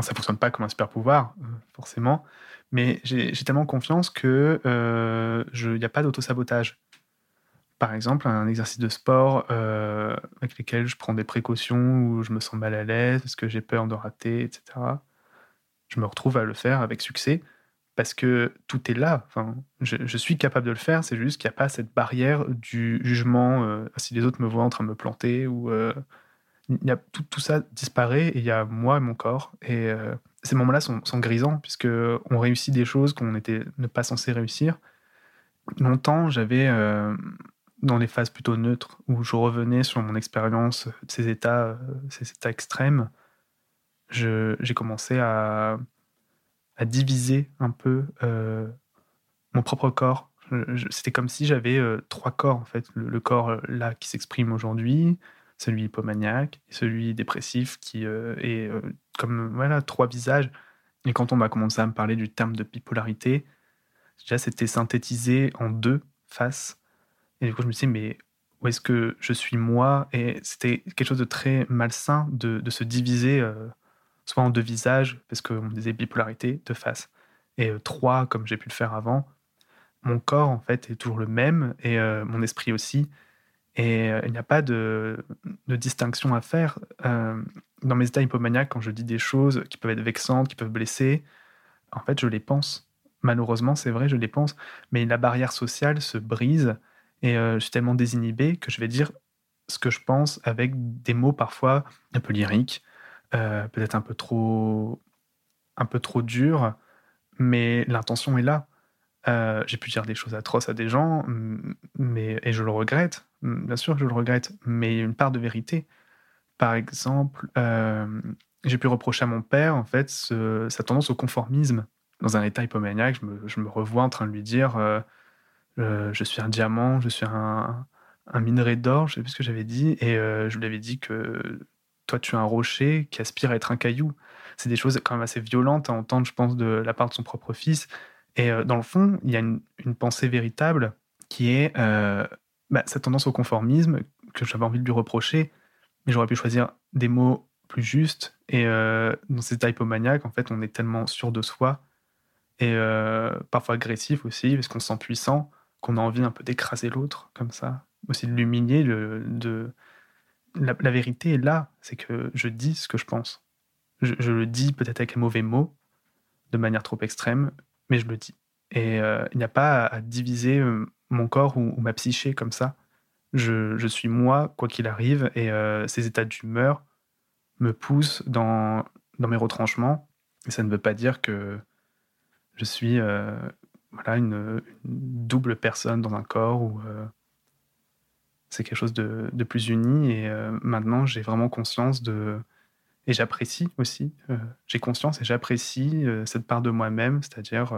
ça ne fonctionne pas comme un super pouvoir, forcément, mais j'ai tellement confiance que euh, il n'y a pas d'auto-sabotage. Par exemple, un exercice de sport euh, avec lequel je prends des précautions, où je me sens mal à l'aise, parce que j'ai peur de rater, etc. Je me retrouve à le faire avec succès parce que tout est là. Enfin, je, suis capable de le faire, c'est juste qu'il n'y a pas cette barrière du jugement euh, si les autres me voient en train de me planter ou y a tout, tout, ça disparaît et il y a moi et mon corps et ces moments-là sont, grisants, puisque on réussit des choses qu'on n'était pas censé réussir. Longtemps, j'avais euh, dans les phases plutôt neutres, où je revenais sur mon expérience ces états, ces états extrêmes, j'ai commencé à, à, diviser un peu mon propre corps. C'était comme si j'avais trois corps, en fait. Le, corps là qui s'exprime aujourd'hui, celui hypomaniaque, et celui dépressif qui est comme voilà, trois visages. Et quand on va commencer à me parler du terme de bipolarité, déjà c'était synthétisé en deux faces. Et du coup, je me disais, mais où est-ce que je suis moi? Et c'était quelque chose de très malsain de, de se diviser euh, soit en deux visages, parce qu'on disait bipolarité, deux faces, et euh, trois, comme j'ai pu le faire avant. Mon corps, en fait, est toujours le même, et euh, mon esprit aussi. Et il n'y a pas de, distinction à faire. dans mes états hypomaniaques, quand je dis des choses qui peuvent être vexantes, qui peuvent blesser, en fait, je les pense. Malheureusement, c'est vrai, je les pense. Mais la barrière sociale se brise et euh, je suis tellement désinhibé que je vais dire ce que je pense avec des mots parfois un peu lyriques, euh, peut-être un peu trop, un peu trop durs, mais l'intention est là. Euh, j'ai pu dire des choses atroces à des gens, mais et je le regrette. Bien sûr, je le regrette, mais il y a une part de vérité. Par exemple, j'ai pu reprocher à mon père en fait sa tendance au conformisme. Dans un état hypomaniaque, je me, revois en train de lui dire euh, je suis un diamant, je suis un, minerai d'or, je sais plus ce que j'avais dit, et euh, je lui avais dit que toi tu es un rocher qui aspire à être un caillou. C'est des choses quand même assez violentes à entendre, je pense, de la part de son propre fils. Et euh, dans le fond, il y a une, pensée véritable qui est bah, cette tendance au conformisme que j'avais envie de lui reprocher, mais j'aurais pu choisir des mots plus justes. Et dans ces état hypomaniaque, en fait, on est tellement sûr de soi et parfois agressif aussi, parce qu'on se sent puissant qu'on a envie un peu d'écraser l'autre comme ça, aussi de l'humilier. de... La, vérité est là, c'est que je dis ce que je pense. Je, le dis peut-être avec un mauvais mot, de manière trop extrême, mais je le dis. Et euh, il n'y a pas à, diviser euh, mon corps ou, ma psyché comme ça. Je, suis moi, quoi qu'il arrive, et euh, ces états d'humeur me poussent dans, dans mes retranchements. Et ça ne veut pas dire que je suis voilà, une, double personne dans un corps où euh, c'est quelque chose de, plus uni. Et euh, maintenant, j'ai vraiment conscience de. Et j'apprécie aussi. Euh, j'ai conscience et j'apprécie cette part de moi-même, c'est-à-dire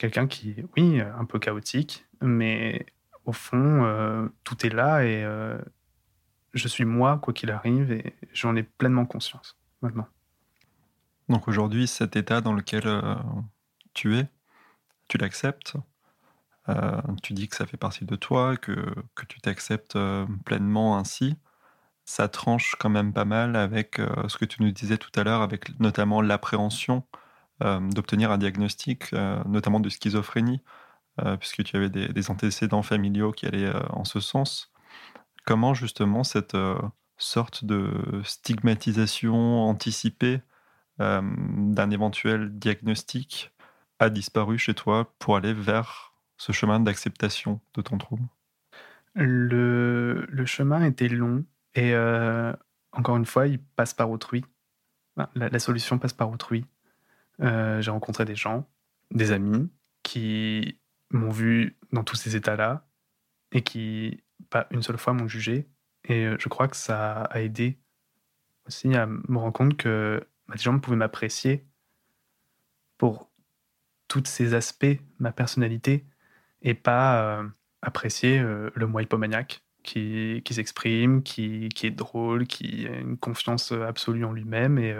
quelqu'un qui est, oui, un peu chaotique, mais au fond, tout est là et je suis moi, quoi qu'il arrive, et j'en ai pleinement conscience maintenant. Donc aujourd'hui, cet état dans lequel tu es, tu l'acceptes, euh, tu dis que ça fait partie de toi, que, que tu t'acceptes euh, pleinement ainsi, ça tranche quand même pas mal avec euh, ce que tu nous disais tout à l'heure, avec notamment l'appréhension d'obtenir un diagnostic, notamment de schizophrénie, puisque tu avais des, antécédents familiaux qui allaient en ce sens. Comment justement cette sorte de stigmatisation anticipée d'un éventuel diagnostic a disparu chez toi pour aller vers ce chemin d'acceptation de ton trouble? Le, chemin était long et euh, encore une fois, il passe par autrui. La, solution passe par autrui. Euh, j'ai rencontré des gens, des amis, qui m'ont vu dans tous ces états-là et qui, pas une seule fois, m'ont jugé. Et euh, je crois que ça a aidé aussi à me rendre compte que bah, des gens pouvaient m'apprécier pour tous ces aspects, ma personnalité, et pas euh, apprécier le moi hypomaniaque qui, qui s'exprime, qui, qui, est drôle, qui a une confiance absolue en lui-même et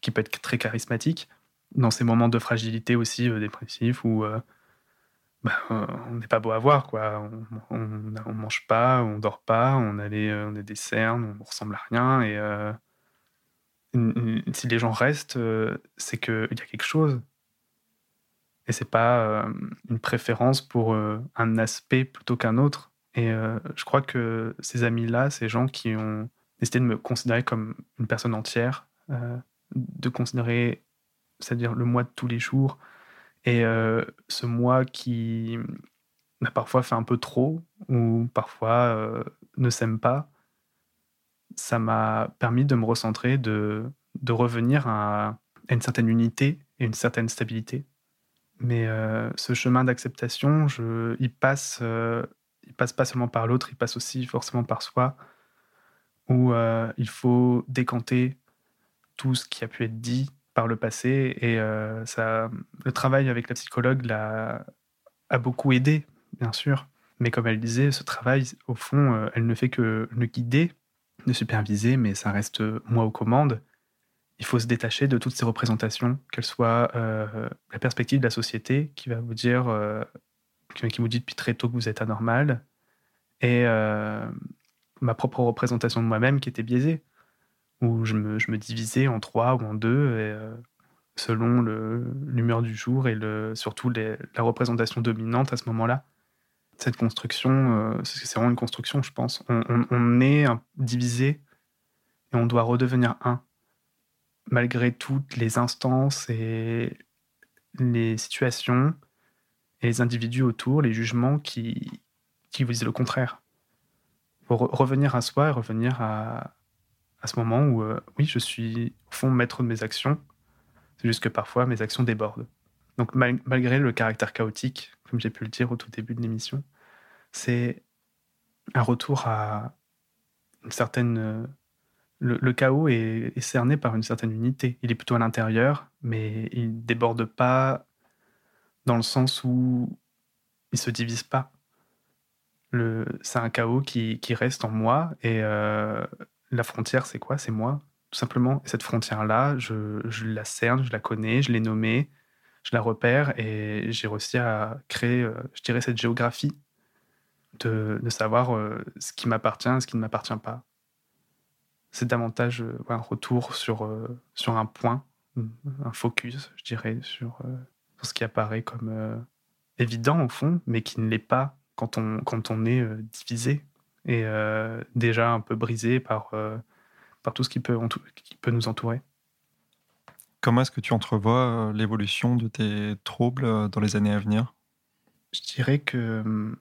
qui peut être très charismatique. Dans ces moments de fragilité aussi dépressif où bah, on n'est pas beau à voir, quoi. On, on, mange pas, on dort pas, on a, on a des cernes, on ressemble à rien. Et si les gens restent, c'est qu'il y a quelque chose et c'est pas euh, une préférence pour euh, un aspect plutôt qu'un autre. Et euh, je crois que ces amis-là, ces gens qui ont décidé de me considérer comme une personne entière, de considérer, c'est-à-dire le moi de tous les jours, et ce moi qui a parfois fait un peu trop, ou parfois ne s'aime pas, ça m'a permis de me recentrer, de, de revenir à une certaine unité et une certaine stabilité. Mais euh, ce chemin d'acceptation, il passe euh, il passe pas seulement par l'autre, il passe aussi forcément par soi, où euh, il faut décanter tout ce qui a pu être dit par le passé. Et euh, ça, le travail avec la psychologue l'a, a beaucoup aidé, bien sûr. Mais comme elle disait, ce travail, au fond, euh, elle ne fait que le guider, ne superviser, mais ça reste moi aux commandes. Il faut se détacher de toutes ces représentations, qu'elles soient la perspective de la société qui va vous dire qui vous dit depuis très tôt que vous êtes anormal, et euh, ma propre représentation de moi-même qui était biaisée, où je me, divisais en trois ou en deux, euh, selon l'humeur du jour et le, surtout la représentation dominante à ce moment-là. Cette construction, euh, c'est vraiment une construction, je pense. On, on est divisé et on doit redevenir un, malgré toutes les instances et les situations et les individus autour, les jugements qui, qui vous disent le contraire. Pour revenir à soi et revenir à, à ce moment où, euh, oui, je suis au fond maître de mes actions. C'est juste que parfois mes actions débordent. Donc malgré le caractère chaotique, comme j'ai pu le dire au tout début de l'émission, c'est un retour à une certaine... Euh, le, chaos est, cerné par une certaine unité. Il est plutôt à l'intérieur, mais il déborde pas dans le sens où il se divise pas. C'est un chaos qui, qui, reste en moi et euh, la frontière, c'est quoi? C'est moi, tout simplement. Et cette frontière-là, je, la cerne, je la connais, je l'ai nommée, je la repère et j'ai réussi à créer, euh, je dirais, cette géographie de, savoir euh, ce qui m'appartient et ce qui ne m'appartient pas. C'est davantage un retour sur, sur un point, un focus, je dirais, sur ce qui apparaît comme euh, évident au fond, mais qui ne l'est pas quand on, quand on est euh, divisé et euh, déjà un peu brisé par, par tout ce qui peut, qui peut nous entourer. Comment est-ce que tu entrevois l'évolution de tes troubles dans les années à venir? Je dirais que hum,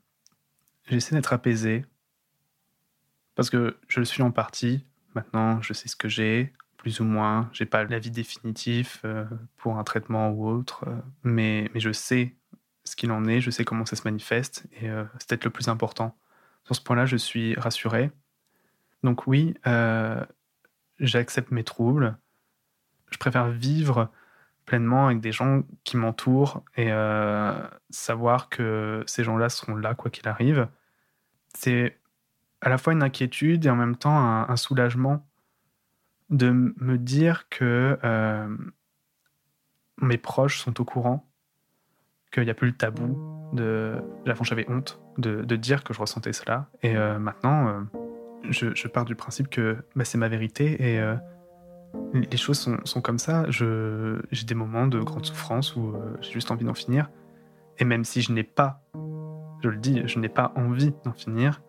j'essaie d'être apaisé parce que je le suis en partie. Maintenant, je sais ce que j'ai, plus ou moins. J'ai pas l'avis définitif euh, pour un traitement ou autre, euh, mais, mais je sais ce qu'il en est, je sais comment ça se manifeste, et euh, c'est peut-être le plus important. Sur ce point-là, je suis rassuré. Donc oui, j'accepte mes troubles. Je préfère vivre pleinement avec des gens qui m'entourent et savoir que ces gens-là seront là quoi qu'il arrive. C'est à la fois une inquiétude et en même temps un soulagement de me dire que euh, mes proches sont au courant, qu'il n'y a plus le tabou de. Avant, j'avais honte de, dire que je ressentais cela. Et euh, maintenant, euh, je, pars du principe que bah, c'est ma vérité et les choses sont, comme ça. J'ai des moments de grande souffrance où j'ai juste envie d'en finir. Et même si je n'ai pas, je le dis, je n'ai pas envie d'en finir,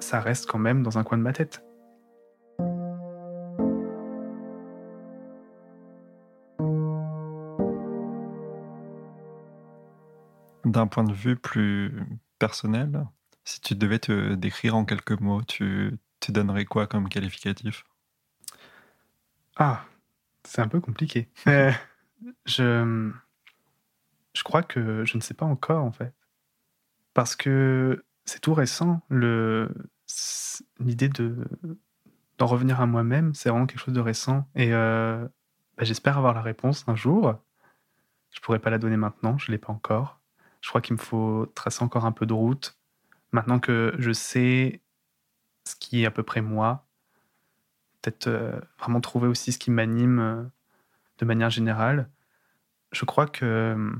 ça reste quand même dans un coin de ma tête. D'un point de vue plus personnel, si tu devais te décrire en quelques mots, tu, tu donnerais quoi comme qualificatif? Ah, c'est un peu compliqué. Euh, je, je crois que je ne sais pas encore en fait. Parce que c'est tout récent. L'idée de d'en revenir à moi-même, c'est vraiment quelque chose de récent. Et euh, bah, j'espère avoir la réponse un jour. Je pourrais pas la donner maintenant, je l'ai pas encore. Je crois qu'il me faut tracer encore un peu de route. Maintenant que je sais ce qui est à peu près moi, peut-être euh, vraiment trouver aussi ce qui m'anime euh, de manière générale. Je crois que euh,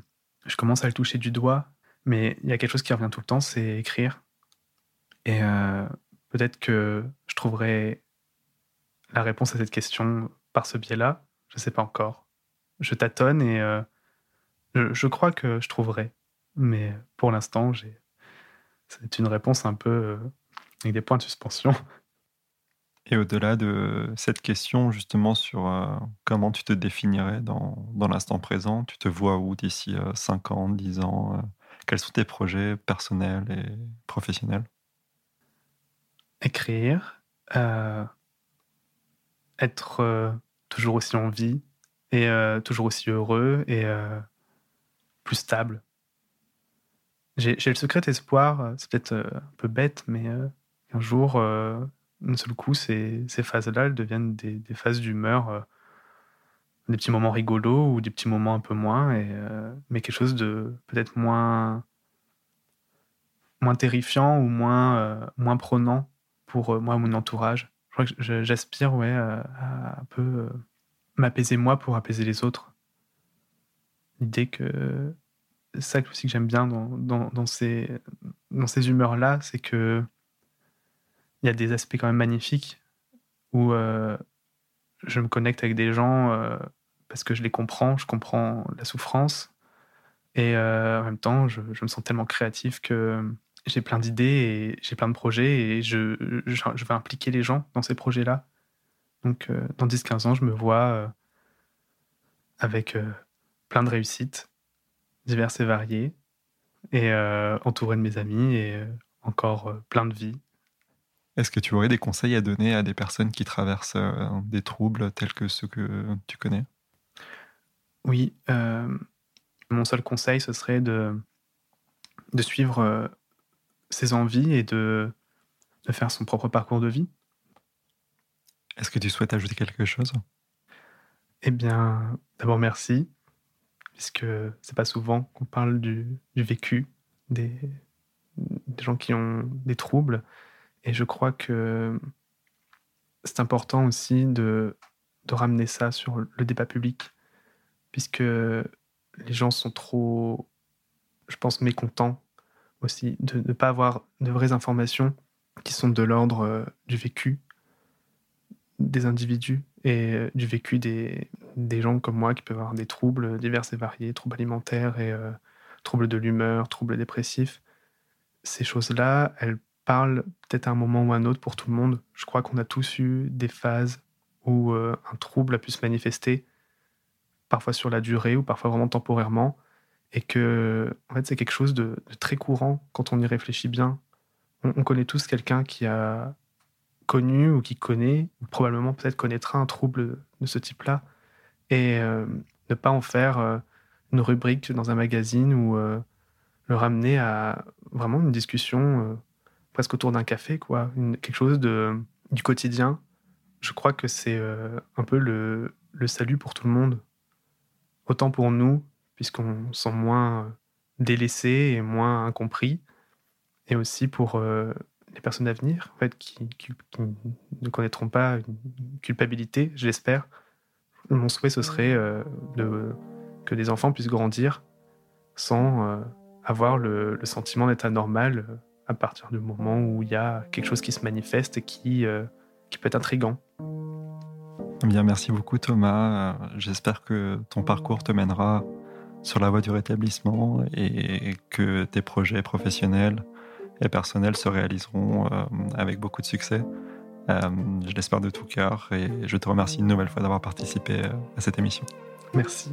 je commence à le toucher du doigt, mais il y a quelque chose qui revient tout le temps, c'est écrire. Et peut-être que je trouverai la réponse à cette question par ce biais-là. Je ne sais pas encore. Je tâtonne et je, crois que je trouverai. Mais pour l'instant, j'ai... c'est une réponse un peu euh, avec des points de suspension. Et au-delà de cette question, justement, sur euh, comment tu te définirais dans, dans l'instant présent, tu te vois où d'ici 5 euh, ans, 10 ans Quels sont tes projets personnels et professionnels? Écrire, être toujours aussi en vie et toujours aussi heureux et plus stable j'ai le secret espoir, c'est peut-être un peu bête, mais un jour, d'un seul coup, ces, ces phases-là, elles deviennent des, des phases d'humeur, des petits moments rigolos ou des petits moments un peu moins, et, mais quelque chose de peut-être moins, moins terrifiant ou moins, moins prenant pour moi ou mon entourage. Je crois que j'aspire ouais, à un peu m'apaiser moi pour apaiser les autres. L'idée que ça aussi que j'aime bien dans, ces humeurs-là, c'est que il y a des aspects quand même magnifiques où euh, je me connecte avec des gens euh, parce que je les comprends, je comprends la souffrance. Et euh, en même temps, je, me sens tellement créatif que j'ai plein d'idées et j'ai plein de projets et je, je, vais impliquer les gens dans ces projets-là. Donc, dans 10-15 ans, je me vois avec plein de réussites diverses et variées et entouré de mes amis et encore plein de vie est-ce que tu aurais des conseils à donner à des personnes qui traversent euh, des troubles tels que ceux que tu connais? Oui. Euh, mon seul conseil, ce serait de, de suivre euh, ses envies et de, de faire son propre parcours de vie. Est-ce que tu souhaites ajouter quelque chose? Eh bien, d'abord merci, puisque c'est pas souvent qu'on parle du, vécu des, des gens qui ont des troubles? Et je crois que c'est important aussi de, de ramener ça sur le débat public, puisque les gens sont trop, je pense, mécontents aussi de ne pas avoir de vraies informations qui sont de l'ordre euh, du vécu des individus et euh, du vécu des, des, gens comme moi qui peuvent avoir des troubles divers et variés, troubles alimentaires et euh, troubles de l'humeur, troubles dépressifs. Ces choses-là, elles parle peut-être à un moment ou à un autre pour tout le monde. Je crois qu'on a tous eu des phases où euh, un trouble a pu se manifester, parfois sur la durée ou parfois vraiment temporairement, et que en fait c'est quelque chose de, très courant quand on y réfléchit bien. On, connaît tous quelqu'un qui a connu ou qui connaît, ou probablement peut-être connaîtra un trouble de ce type-là, et euh, ne pas en faire euh, une rubrique dans un magazine ou le ramener à vraiment une discussion presque autour d'un café, quoi. quelque chose de, du quotidien. Je crois que c'est euh, un peu le, le, salut pour tout le monde. Autant pour nous, puisqu'on se sent moins euh, délaissé et moins incompris, et aussi pour euh, les personnes à venir, en fait, qui, ne connaîtront pas une culpabilité, je l'espère. Mon souhait, ce serait de, que des enfants puissent grandir sans avoir le, sentiment d'être anormal à partir du moment où il y a quelque chose qui se manifeste et qui, euh, qui peut être intrigant. Eh bien, merci beaucoup Thomas. J'espère que ton parcours te mènera sur la voie du rétablissement et que tes projets professionnels et personnels se réaliseront euh, avec beaucoup de succès. Euh, je l'espère de tout cœur et je te remercie une nouvelle fois d'avoir participé à cette émission. Merci.